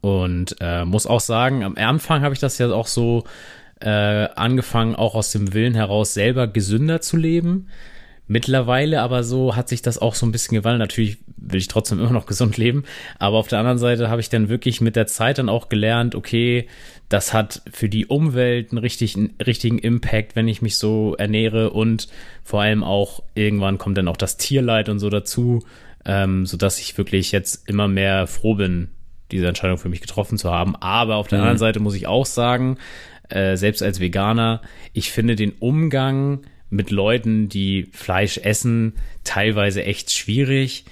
Und äh, muss auch sagen, am Anfang habe ich das ja auch so äh, angefangen, auch aus dem Willen heraus selber gesünder zu leben. Mittlerweile aber so hat sich das auch so ein bisschen gewandelt. Natürlich will ich trotzdem immer noch gesund leben, aber auf der anderen Seite habe ich dann wirklich mit der Zeit dann auch gelernt, okay, das hat für die Umwelt einen richtigen, richtigen Impact, wenn ich mich so ernähre und vor allem auch irgendwann kommt dann auch das Tierleid und so dazu ähm, sodass ich wirklich jetzt immer mehr froh bin, diese Entscheidung für mich getroffen zu haben. Aber auf der mhm. anderen Seite muss ich auch sagen, äh, selbst als Veganer, ich finde den Umgang mit Leuten, die Fleisch essen, teilweise echt schwierig.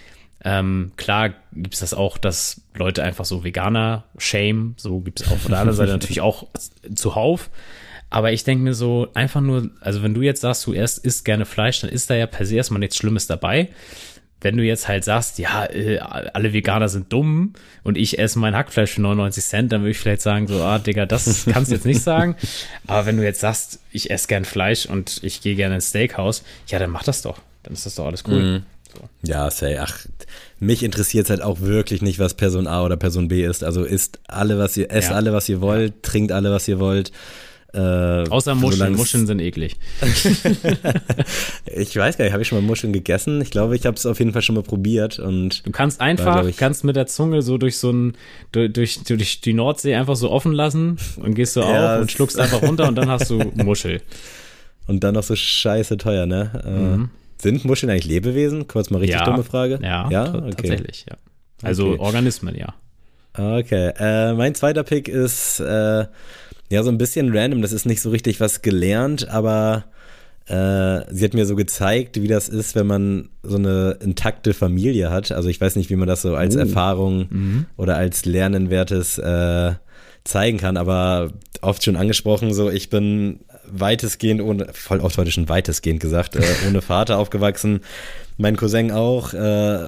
Ähm, klar gibt es das auch, dass Leute einfach so Veganer shame, so gibt es auf der anderen Seite natürlich auch zuhauf. Aber ich denke mir so, einfach nur, also wenn du jetzt sagst, du erst isst gerne Fleisch, dann ist da ja per se erstmal nichts Schlimmes dabei. Wenn du jetzt halt sagst, ja, äh, alle Veganer sind dumm und ich esse mein Hackfleisch für 99 Cent, dann würde ich vielleicht sagen, so, ah, Digga, das kannst du jetzt nicht sagen. Aber wenn du jetzt sagst, ich esse gern Fleisch und ich gehe gerne ins Steakhouse, ja, dann mach das doch. Dann ist das doch alles cool. Mhm. So. Ja, say, ach, mich interessiert es halt auch wirklich nicht, was Person A oder Person B ist. Also isst alle, was ihr, esst ja. alle, was ihr wollt, ja. trinkt alle, was ihr wollt. Äh, Außer Muscheln. Muscheln sind eklig. ich weiß gar nicht, habe ich schon mal Muscheln gegessen? Ich glaube, ich habe es auf jeden Fall schon mal probiert. Und du kannst einfach, war, ich, kannst mit der Zunge so durch so ein, durch, durch, durch die Nordsee einfach so offen lassen und gehst so ja, auf und schluckst einfach runter und dann hast du Muschel. Und dann noch so scheiße teuer, ne? Äh, mhm. Sind Muscheln eigentlich Lebewesen? Kurz mal richtig ja, dumme Frage. Ja, ja? Okay. tatsächlich, ja. Also okay. Organismen, ja. Okay. Äh, mein zweiter Pick ist äh, ja so ein bisschen random. Das ist nicht so richtig was gelernt, aber äh, sie hat mir so gezeigt, wie das ist, wenn man so eine intakte Familie hat. Also ich weiß nicht, wie man das so als uh. Erfahrung mhm. oder als Lernenwertes äh, zeigen kann, aber oft schon angesprochen, so ich bin weitestgehend ohne, voll oft heute schon weitestgehend gesagt, äh, ohne Vater aufgewachsen. Mein Cousin auch. Äh,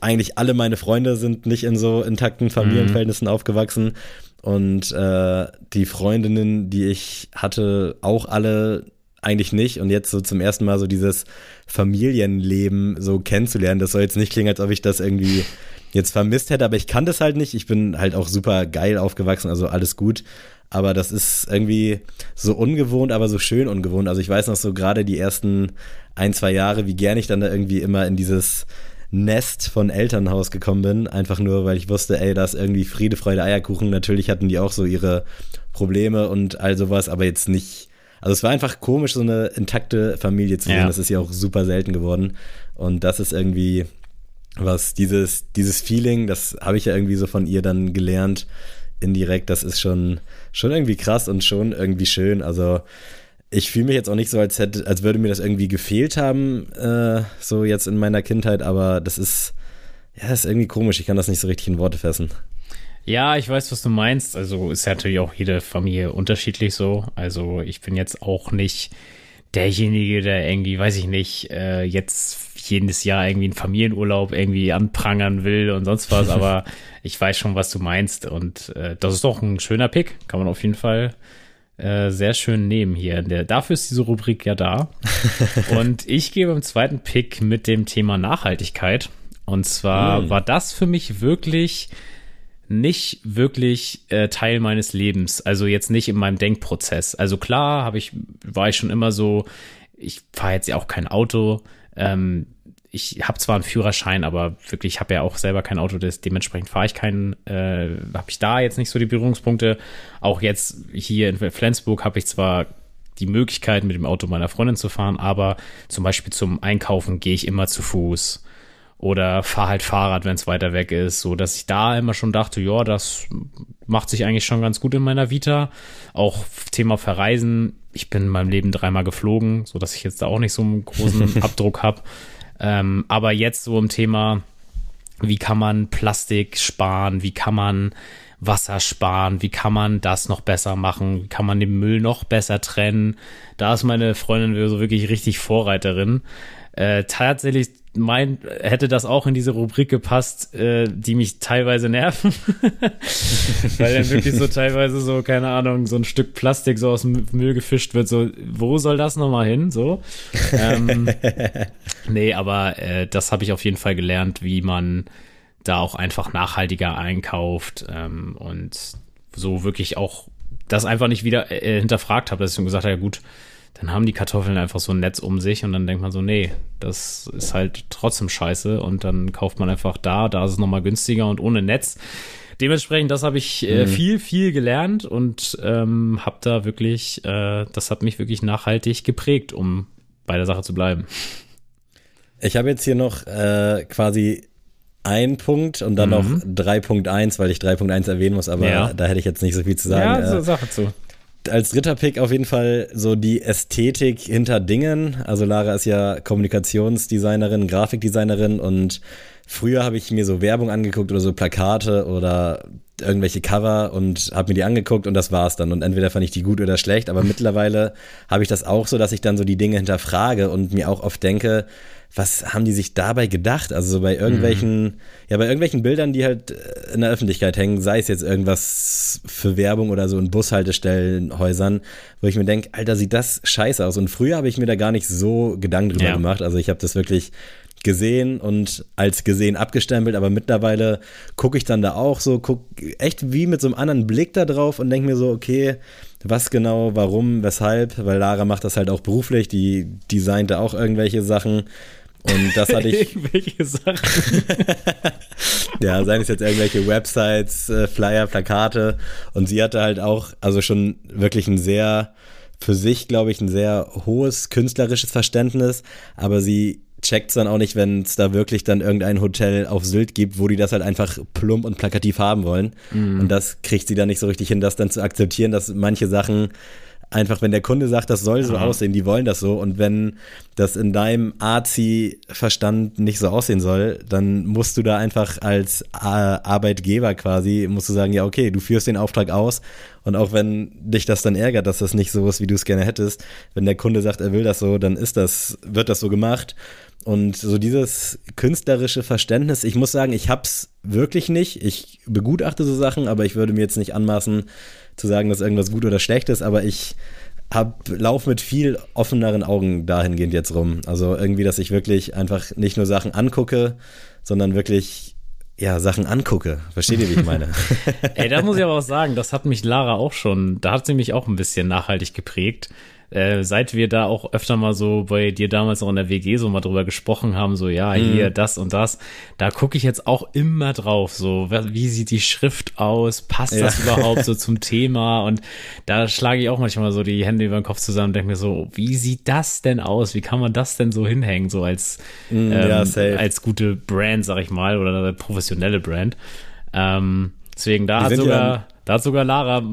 eigentlich alle meine Freunde sind nicht in so intakten Familienverhältnissen mhm. aufgewachsen. Und äh, die Freundinnen, die ich hatte, auch alle eigentlich nicht. Und jetzt so zum ersten Mal so dieses Familienleben so kennenzulernen, das soll jetzt nicht klingen, als ob ich das irgendwie jetzt vermisst hätte, aber ich kann das halt nicht. Ich bin halt auch super geil aufgewachsen, also alles gut aber das ist irgendwie so ungewohnt, aber so schön ungewohnt. Also ich weiß noch so gerade die ersten ein, zwei Jahre, wie gern ich dann da irgendwie immer in dieses Nest von Elternhaus gekommen bin, einfach nur, weil ich wusste, ey, da ist irgendwie Friede, Freude, Eierkuchen. Natürlich hatten die auch so ihre Probleme und all sowas, aber jetzt nicht. Also es war einfach komisch, so eine intakte Familie zu sehen. Ja. Das ist ja auch super selten geworden. Und das ist irgendwie was, dieses, dieses Feeling, das habe ich ja irgendwie so von ihr dann gelernt, indirekt, das ist schon, schon irgendwie krass und schon irgendwie schön. Also ich fühle mich jetzt auch nicht so, als hätte, als würde mir das irgendwie gefehlt haben, äh, so jetzt in meiner Kindheit, aber das ist, ja, das ist irgendwie komisch. Ich kann das nicht so richtig in Worte fassen. Ja, ich weiß, was du meinst. Also ist ja natürlich auch jede Familie unterschiedlich so. Also ich bin jetzt auch nicht derjenige, der irgendwie, weiß ich nicht, äh, jetzt jedes Jahr irgendwie einen Familienurlaub irgendwie anprangern will und sonst was, aber ich weiß schon, was du meinst und äh, das ist doch ein schöner Pick, kann man auf jeden Fall äh, sehr schön nehmen hier. Der, dafür ist diese Rubrik ja da. und ich gehe beim zweiten Pick mit dem Thema Nachhaltigkeit. Und zwar mm. war das für mich wirklich nicht wirklich äh, Teil meines Lebens, also jetzt nicht in meinem Denkprozess. Also klar, habe ich war ich schon immer so, ich fahre jetzt ja auch kein Auto. Ähm, ich habe zwar einen Führerschein, aber wirklich, ich habe ja auch selber kein Auto, das, dementsprechend fahre ich keinen, äh, habe ich da jetzt nicht so die Berührungspunkte. Auch jetzt hier in Flensburg habe ich zwar die Möglichkeit, mit dem Auto meiner Freundin zu fahren, aber zum Beispiel zum Einkaufen gehe ich immer zu Fuß oder fahre halt Fahrrad, wenn es weiter weg ist, so dass ich da immer schon dachte, ja, das macht sich eigentlich schon ganz gut in meiner Vita. Auch Thema Verreisen, ich bin in meinem Leben dreimal geflogen, so dass ich jetzt da auch nicht so einen großen Abdruck habe. Ähm, aber jetzt so im Thema, wie kann man Plastik sparen, wie kann man Wasser sparen, wie kann man das noch besser machen, wie kann man den Müll noch besser trennen. Da ist meine Freundin so wirklich richtig Vorreiterin. Äh, tatsächlich mein, hätte das auch in diese Rubrik gepasst, äh, die mich teilweise nerven. Weil dann wirklich so teilweise so, keine Ahnung, so ein Stück Plastik so aus dem Müll gefischt wird. So, wo soll das nochmal hin? So. Ähm, nee, aber äh, das habe ich auf jeden Fall gelernt, wie man da auch einfach nachhaltiger einkauft ähm, und so wirklich auch das einfach nicht wieder äh, hinterfragt habe, dass ich schon gesagt habe, ja gut, dann haben die Kartoffeln einfach so ein Netz um sich und dann denkt man so, nee, das ist halt trotzdem scheiße und dann kauft man einfach da, da ist es nochmal günstiger und ohne Netz. Dementsprechend, das habe ich äh, mhm. viel, viel gelernt und ähm, habe da wirklich, äh, das hat mich wirklich nachhaltig geprägt, um bei der Sache zu bleiben. Ich habe jetzt hier noch äh, quasi ein Punkt und dann mhm. noch 3.1, weil ich 3.1 erwähnen muss, aber ja. da hätte ich jetzt nicht so viel zu sagen. Ja, so, Sache zu als dritter Pick auf jeden Fall so die Ästhetik hinter Dingen. Also Lara ist ja Kommunikationsdesignerin, Grafikdesignerin und früher habe ich mir so Werbung angeguckt oder so Plakate oder irgendwelche Cover und habe mir die angeguckt und das war's dann. Und entweder fand ich die gut oder schlecht, aber mittlerweile habe ich das auch so, dass ich dann so die Dinge hinterfrage und mir auch oft denke, was haben die sich dabei gedacht? Also so bei irgendwelchen, mhm. ja, bei irgendwelchen Bildern, die halt äh, in der Öffentlichkeit hängen, sei es jetzt irgendwas für Werbung oder so in Bushaltestellenhäusern, wo ich mir denke, Alter, sieht das scheiße aus. Und früher habe ich mir da gar nicht so Gedanken drüber ja. gemacht. Also ich habe das wirklich gesehen und als gesehen abgestempelt, aber mittlerweile gucke ich dann da auch so, guck echt wie mit so einem anderen Blick da drauf und denke mir so, okay, was genau, warum, weshalb, weil Lara macht das halt auch beruflich, die designte auch irgendwelche Sachen und das hatte ich. irgendwelche Sachen. ja, seien es jetzt irgendwelche Websites, äh, Flyer, Plakate und sie hatte halt auch, also schon wirklich ein sehr, für sich, glaube ich, ein sehr hohes künstlerisches Verständnis, aber sie checkt es dann auch nicht, wenn es da wirklich dann irgendein Hotel auf Sylt gibt, wo die das halt einfach plump und plakativ haben wollen. Mhm. Und das kriegt sie dann nicht so richtig hin, das dann zu akzeptieren, dass manche Sachen einfach, wenn der Kunde sagt, das soll so ja. aussehen, die wollen das so. Und wenn das in deinem AZI-Verstand nicht so aussehen soll, dann musst du da einfach als Arbeitgeber quasi, musst du sagen, ja, okay, du führst den Auftrag aus. Und auch wenn dich das dann ärgert, dass das nicht so ist, wie du es gerne hättest, wenn der Kunde sagt, er will das so, dann ist das, wird das so gemacht. Und so dieses künstlerische Verständnis, ich muss sagen, ich hab's wirklich nicht. Ich begutachte so Sachen, aber ich würde mir jetzt nicht anmaßen zu sagen, dass irgendwas gut oder schlecht ist, aber ich hab, lauf mit viel offeneren Augen dahingehend jetzt rum. Also irgendwie, dass ich wirklich einfach nicht nur Sachen angucke, sondern wirklich ja, Sachen angucke. Versteht ihr, wie ich meine? Ey, da muss ich aber auch sagen, das hat mich Lara auch schon, da hat sie mich auch ein bisschen nachhaltig geprägt äh, seit wir da auch öfter mal so bei dir damals auch in der WG so mal drüber gesprochen haben, so ja, hier mhm. das und das, da gucke ich jetzt auch immer drauf, so wie sieht die Schrift aus, passt ja. das überhaupt so zum Thema und da schlage ich auch manchmal so die Hände über den Kopf zusammen und denke mir so, wie sieht das denn aus, wie kann man das denn so hinhängen, so als, mhm, ähm, ja, als gute Brand, sag ich mal, oder professionelle Brand. Ähm, deswegen da die hat sogar... Da hat sogar Lara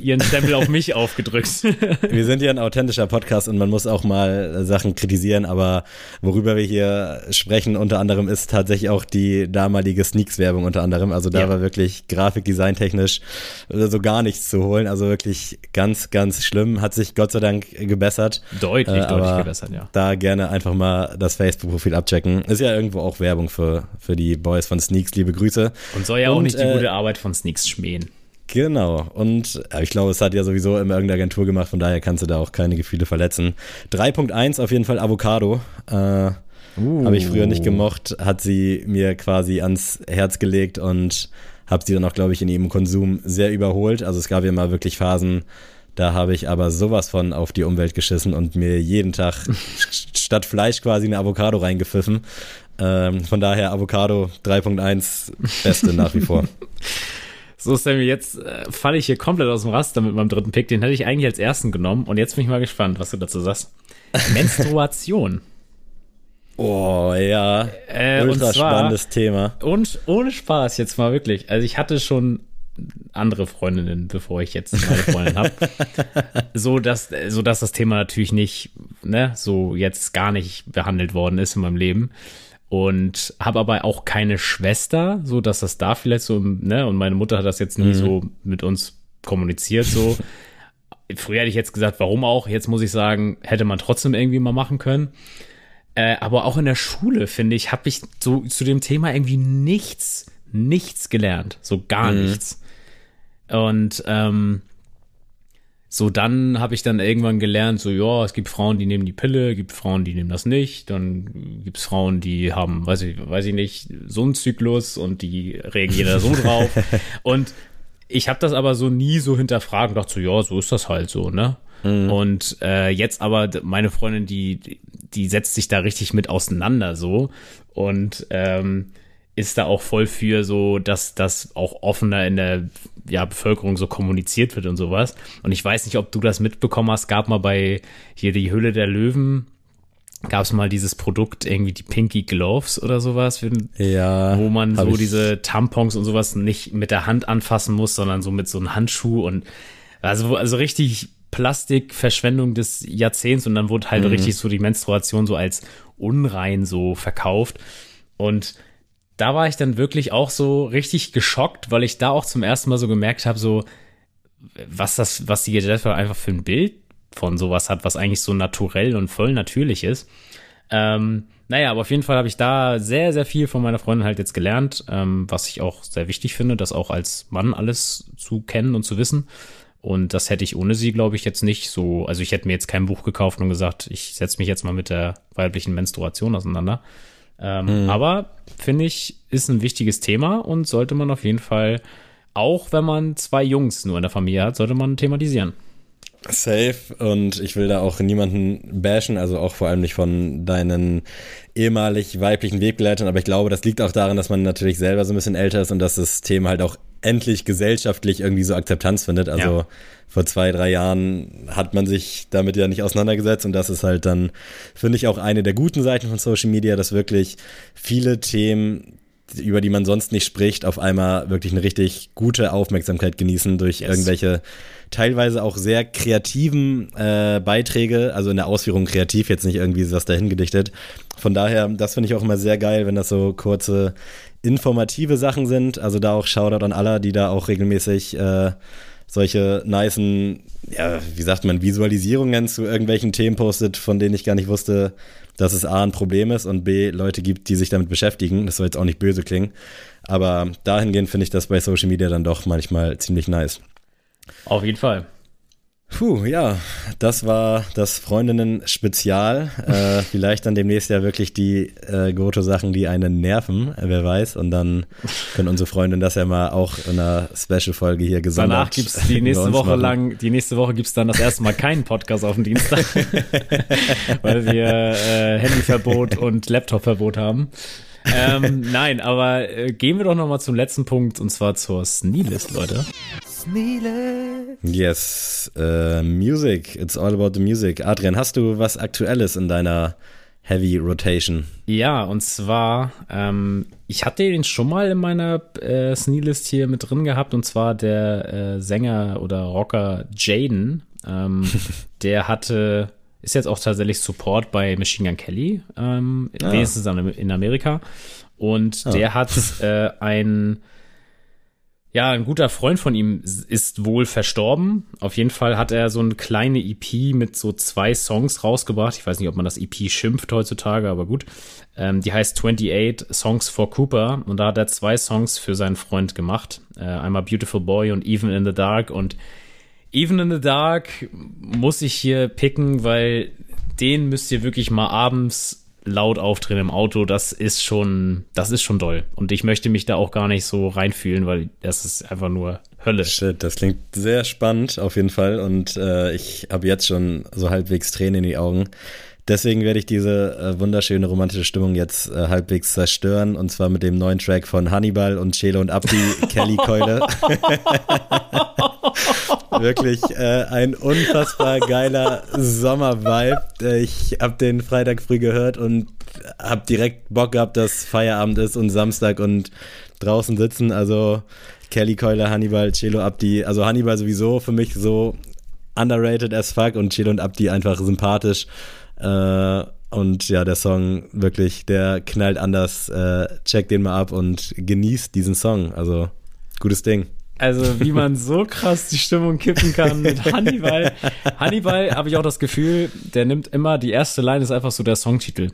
ihren Stempel auf mich aufgedrückt. Wir sind ja ein authentischer Podcast und man muss auch mal Sachen kritisieren, aber worüber wir hier sprechen unter anderem ist tatsächlich auch die damalige Sneaks-Werbung unter anderem. Also da ja. war wirklich Grafikdesign-technisch so gar nichts zu holen. Also wirklich ganz, ganz schlimm. Hat sich Gott sei Dank gebessert. Deutlich, äh, deutlich gebessert, ja. Da gerne einfach mal das Facebook-Profil abchecken. Ist ja irgendwo auch Werbung für, für die Boys von Sneaks. Liebe Grüße. Und soll ja und, auch nicht die äh, gute Arbeit von Sneaks schmähen. Genau. Und ich glaube, es hat ja sowieso immer irgendeine Agentur gemacht, von daher kannst du da auch keine Gefühle verletzen. 3.1 auf jeden Fall Avocado. Äh, uh. Habe ich früher nicht gemocht, hat sie mir quasi ans Herz gelegt und habe sie dann auch, glaube ich, in ihrem Konsum sehr überholt. Also es gab ja mal wirklich Phasen, da habe ich aber sowas von auf die Umwelt geschissen und mir jeden Tag statt Fleisch quasi eine Avocado reingepfiffen. Ähm, von daher Avocado 3.1 beste nach wie vor. So, Sammy, jetzt äh, falle ich hier komplett aus dem Raster mit meinem dritten Pick. Den hätte ich eigentlich als ersten genommen. Und jetzt bin ich mal gespannt, was du dazu sagst. Menstruation. Oh, ja. Äh, Ultra zwar, spannendes Thema. Und ohne Spaß jetzt mal wirklich. Also ich hatte schon andere Freundinnen, bevor ich jetzt meine Freundin habe. so dass, so dass das Thema natürlich nicht, ne, so jetzt gar nicht behandelt worden ist in meinem Leben und habe aber auch keine Schwester, so dass das da vielleicht so, ne, und meine Mutter hat das jetzt nie mhm. so mit uns kommuniziert, so. Früher hätte ich jetzt gesagt, warum auch? Jetzt muss ich sagen, hätte man trotzdem irgendwie mal machen können. Äh, aber auch in der Schule, finde ich, habe ich so zu dem Thema irgendwie nichts, nichts gelernt. So gar mhm. nichts. Und ähm, so, dann habe ich dann irgendwann gelernt, so, ja, es gibt Frauen, die nehmen die Pille, gibt Frauen, die nehmen das nicht, dann gibt es Frauen, die haben, weiß ich, weiß ich nicht, so einen Zyklus und die regen jeder so drauf. und ich habe das aber so nie so hinterfragt und dachte so, ja, so ist das halt so, ne? Mhm. Und äh, jetzt aber meine Freundin, die, die setzt sich da richtig mit auseinander so und ähm, ist da auch voll für so, dass das auch offener in der ja, Bevölkerung so kommuniziert wird und sowas. Und ich weiß nicht, ob du das mitbekommen hast, gab mal bei hier die Hülle der Löwen, gab es mal dieses Produkt, irgendwie die Pinky Gloves oder sowas, ja, wo man so diese Tampons und sowas nicht mit der Hand anfassen muss, sondern so mit so einem Handschuh und also, also richtig Plastikverschwendung des Jahrzehnts und dann wurde halt mhm. richtig so die Menstruation so als unrein so verkauft. Und da war ich dann wirklich auch so richtig geschockt, weil ich da auch zum ersten Mal so gemerkt habe, so, was das, was die Gesellschaft einfach für ein Bild von sowas hat, was eigentlich so naturell und voll natürlich ist. Ähm, naja, aber auf jeden Fall habe ich da sehr, sehr viel von meiner Freundin halt jetzt gelernt, ähm, was ich auch sehr wichtig finde, das auch als Mann alles zu kennen und zu wissen. Und das hätte ich ohne sie, glaube ich, jetzt nicht so. Also ich hätte mir jetzt kein Buch gekauft und gesagt, ich setze mich jetzt mal mit der weiblichen Menstruation auseinander. Ähm, mhm. Aber finde ich, ist ein wichtiges Thema und sollte man auf jeden Fall, auch wenn man zwei Jungs nur in der Familie hat, sollte man thematisieren. Safe und ich will da auch niemanden bashen, also auch vor allem nicht von deinen ehemalig weiblichen Wegbegleitern, aber ich glaube, das liegt auch daran, dass man natürlich selber so ein bisschen älter ist und dass das Thema halt auch endlich gesellschaftlich irgendwie so Akzeptanz findet. Also ja. vor zwei, drei Jahren hat man sich damit ja nicht auseinandergesetzt und das ist halt dann, finde ich, auch eine der guten Seiten von Social Media, dass wirklich viele Themen über die man sonst nicht spricht, auf einmal wirklich eine richtig gute Aufmerksamkeit genießen durch yes. irgendwelche teilweise auch sehr kreativen äh, Beiträge, also in der Ausführung kreativ, jetzt nicht irgendwie was dahin gedichtet. Von daher, das finde ich auch immer sehr geil, wenn das so kurze informative Sachen sind. Also da auch Shoutout an aller, die da auch regelmäßig äh, solche nicen, ja, wie sagt man, Visualisierungen zu irgendwelchen Themen postet, von denen ich gar nicht wusste, dass es A ein Problem ist und B Leute gibt, die sich damit beschäftigen. Das soll jetzt auch nicht böse klingen. Aber dahingehend finde ich das bei Social Media dann doch manchmal ziemlich nice. Auf jeden Fall. Puh, ja, das war das Freundinnen-Spezial. Äh, vielleicht dann demnächst ja wirklich die äh, Goto-Sachen, die einen nerven, wer weiß. Und dann können unsere Freundinnen das ja mal auch in einer Special-Folge hier gesondert Danach gibt's die nächste Woche machen. lang, die nächste Woche gibt's dann das erste Mal keinen Podcast auf dem Dienstag, weil wir äh, Handyverbot und Laptopverbot haben. ähm, nein, aber äh, gehen wir doch noch mal zum letzten Punkt und zwar zur Sneelist, Leute. Sneelist. Yes, uh, Music. It's all about the music. Adrian, hast du was Aktuelles in deiner Heavy Rotation? Ja, und zwar, ähm, ich hatte den schon mal in meiner äh, Sneelist hier mit drin gehabt und zwar der äh, Sänger oder Rocker Jaden. Ähm, der hatte ist jetzt auch tatsächlich Support bei Machine Gun Kelly, ähm, ah. wenigstens in Amerika. Und ah. der hat äh, ein, ja, ein guter Freund von ihm ist wohl verstorben. Auf jeden Fall hat er so eine kleine EP mit so zwei Songs rausgebracht. Ich weiß nicht, ob man das EP schimpft heutzutage, aber gut. Ähm, die heißt 28 Songs for Cooper und da hat er zwei Songs für seinen Freund gemacht. Äh, einmal Beautiful Boy und Even in the Dark und Even in the Dark muss ich hier picken, weil den müsst ihr wirklich mal abends laut aufdrehen im Auto. Das ist schon, das ist schon doll. Und ich möchte mich da auch gar nicht so reinfühlen, weil das ist einfach nur Hölle. Shit, das klingt sehr spannend auf jeden Fall. Und äh, ich habe jetzt schon so halbwegs Tränen in die Augen. Deswegen werde ich diese äh, wunderschöne romantische Stimmung jetzt äh, halbwegs zerstören und zwar mit dem neuen Track von Hannibal und Chelo und Abdi, Kelly Keule. Wirklich äh, ein unfassbar geiler Sommer-Vibe. Äh, ich habe den Freitag früh gehört und habe direkt Bock gehabt, dass Feierabend ist und Samstag und draußen sitzen. Also Kelly Keule, Hannibal, Chelo Abdi. Also Hannibal sowieso für mich so underrated as fuck und Chelo und Abdi einfach sympathisch. Äh, und ja, der Song wirklich, der knallt anders. Äh, check den mal ab und genießt diesen Song. Also, gutes Ding. Also, wie man so krass die Stimmung kippen kann mit Hannibal. Hannibal habe ich auch das Gefühl, der nimmt immer, die erste Line ist einfach so der Songtitel.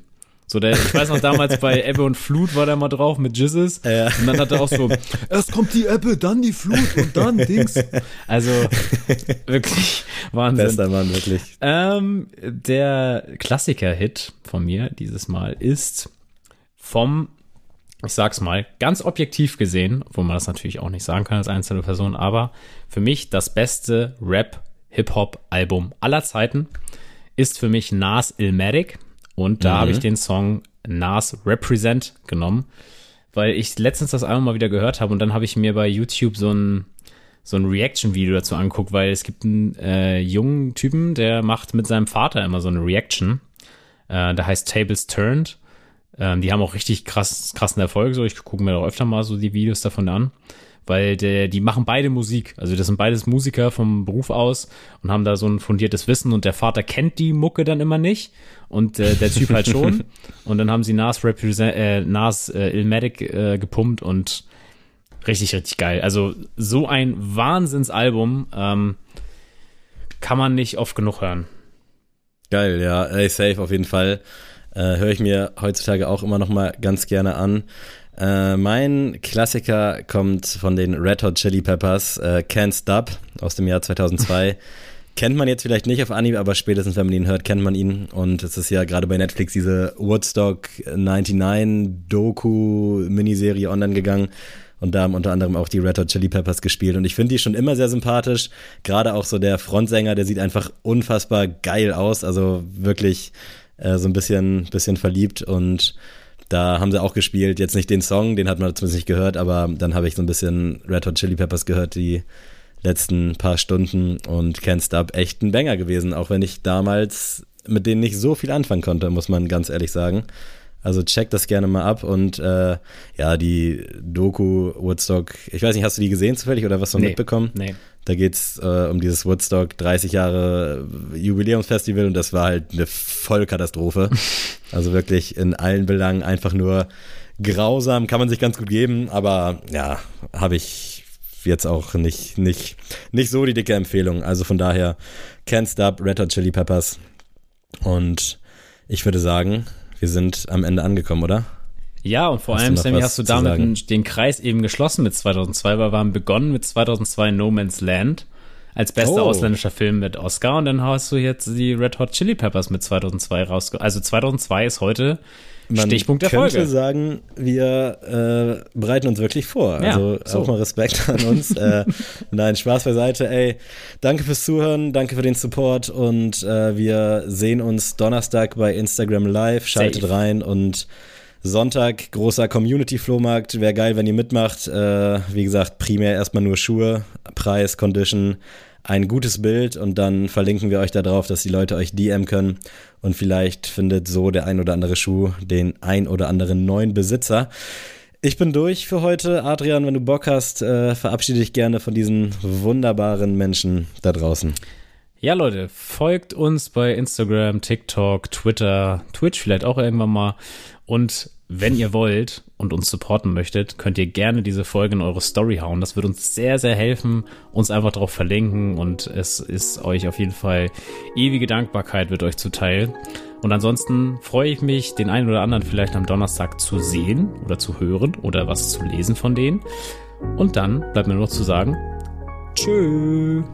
So der, ich weiß noch damals bei Ebbe und Flut war der mal drauf mit Jizzes. Ja. Und dann hat er auch so, erst kommt die Ebbe, dann die Flut und dann Dings. Also wirklich Wahnsinn. Bester Mann, wirklich. Ähm, der Klassiker-Hit von mir dieses Mal ist vom, ich sag's mal, ganz objektiv gesehen, wo man das natürlich auch nicht sagen kann als einzelne Person, aber für mich das beste Rap-Hip-Hop-Album aller Zeiten ist für mich Nas Ilmatic und da mhm. habe ich den Song Nas Represent genommen, weil ich letztens das Album mal wieder gehört habe und dann habe ich mir bei YouTube so ein so ein Reaction-Video dazu anguckt, weil es gibt einen äh, jungen Typen, der macht mit seinem Vater immer so eine Reaction. Äh, der heißt Tables Turned. Ähm, die haben auch richtig krass, krassen Erfolg. So, ich gucke mir auch öfter mal so die Videos davon an. Weil der, die machen beide Musik. Also das sind beides Musiker vom Beruf aus und haben da so ein fundiertes Wissen und der Vater kennt die Mucke dann immer nicht und äh, der Typ halt schon. und dann haben sie Nas, Represent, äh, Nas äh, Ilmatic äh, gepumpt und richtig, richtig geil. Also so ein Wahnsinnsalbum ähm, kann man nicht oft genug hören. Geil, ja, ey, safe auf jeden Fall. Äh, Höre ich mir heutzutage auch immer noch mal ganz gerne an. Äh, mein Klassiker kommt von den Red Hot Chili Peppers, äh, Can't Stop aus dem Jahr 2002. kennt man jetzt vielleicht nicht auf Anhieb, aber spätestens, wenn man ihn hört, kennt man ihn. Und es ist ja gerade bei Netflix diese Woodstock 99 Doku-Miniserie online gegangen. Und da haben unter anderem auch die Red Hot Chili Peppers gespielt. Und ich finde die schon immer sehr sympathisch. Gerade auch so der Frontsänger, der sieht einfach unfassbar geil aus. Also wirklich äh, so ein bisschen, bisschen verliebt. Und da haben sie auch gespielt. Jetzt nicht den Song, den hat man zumindest nicht gehört, aber dann habe ich so ein bisschen Red Hot Chili Peppers gehört, die letzten paar Stunden und Can't Stop echt ein Banger gewesen, auch wenn ich damals mit denen nicht so viel anfangen konnte, muss man ganz ehrlich sagen. Also check das gerne mal ab und äh, ja, die Doku Woodstock, ich weiß nicht, hast du die gesehen zufällig oder was so nee, mitbekommen? Nee. Da geht's äh, um dieses Woodstock 30 Jahre Jubiläumsfestival und das war halt eine Vollkatastrophe. also wirklich in allen Belangen einfach nur grausam, kann man sich ganz gut geben, aber ja, habe ich jetzt auch nicht, nicht, nicht so die dicke Empfehlung. Also von daher, Can't Stop, Red Hot Chili Peppers. Und ich würde sagen, wir sind am Ende angekommen, oder? Ja, und vor hast allem, Sammy, hast du damit den Kreis eben geschlossen mit 2002, weil wir haben begonnen mit 2002 No Man's Land als bester oh. ausländischer Film mit Oscar und dann hast du jetzt die Red Hot Chili Peppers mit 2002 rausge... Also 2002 ist heute man Stichpunkt der könnte Folge. sagen, wir äh, bereiten uns wirklich vor. Ja, also so. auch mal Respekt an uns. äh, nein, Spaß beiseite. Ey, danke fürs Zuhören, danke für den Support und äh, wir sehen uns Donnerstag bei Instagram Live. Schaltet Safe. rein und Sonntag, großer Community-Flohmarkt. Wäre geil, wenn ihr mitmacht. Äh, wie gesagt, primär erstmal nur Schuhe, Preis, Condition ein gutes Bild und dann verlinken wir euch da drauf, dass die Leute euch DM können und vielleicht findet so der ein oder andere Schuh den ein oder anderen neuen Besitzer. Ich bin durch für heute. Adrian, wenn du Bock hast, äh, verabschiede dich gerne von diesen wunderbaren Menschen da draußen. Ja, Leute, folgt uns bei Instagram, TikTok, Twitter, Twitch vielleicht auch irgendwann mal. Und wenn ihr wollt und uns supporten möchtet, könnt ihr gerne diese Folge in eure Story hauen. Das wird uns sehr, sehr helfen, uns einfach darauf verlinken und es ist euch auf jeden Fall ewige Dankbarkeit wird euch zuteil. Und ansonsten freue ich mich, den einen oder anderen vielleicht am Donnerstag zu sehen oder zu hören oder was zu lesen von denen. Und dann bleibt mir nur noch zu sagen, tschüss.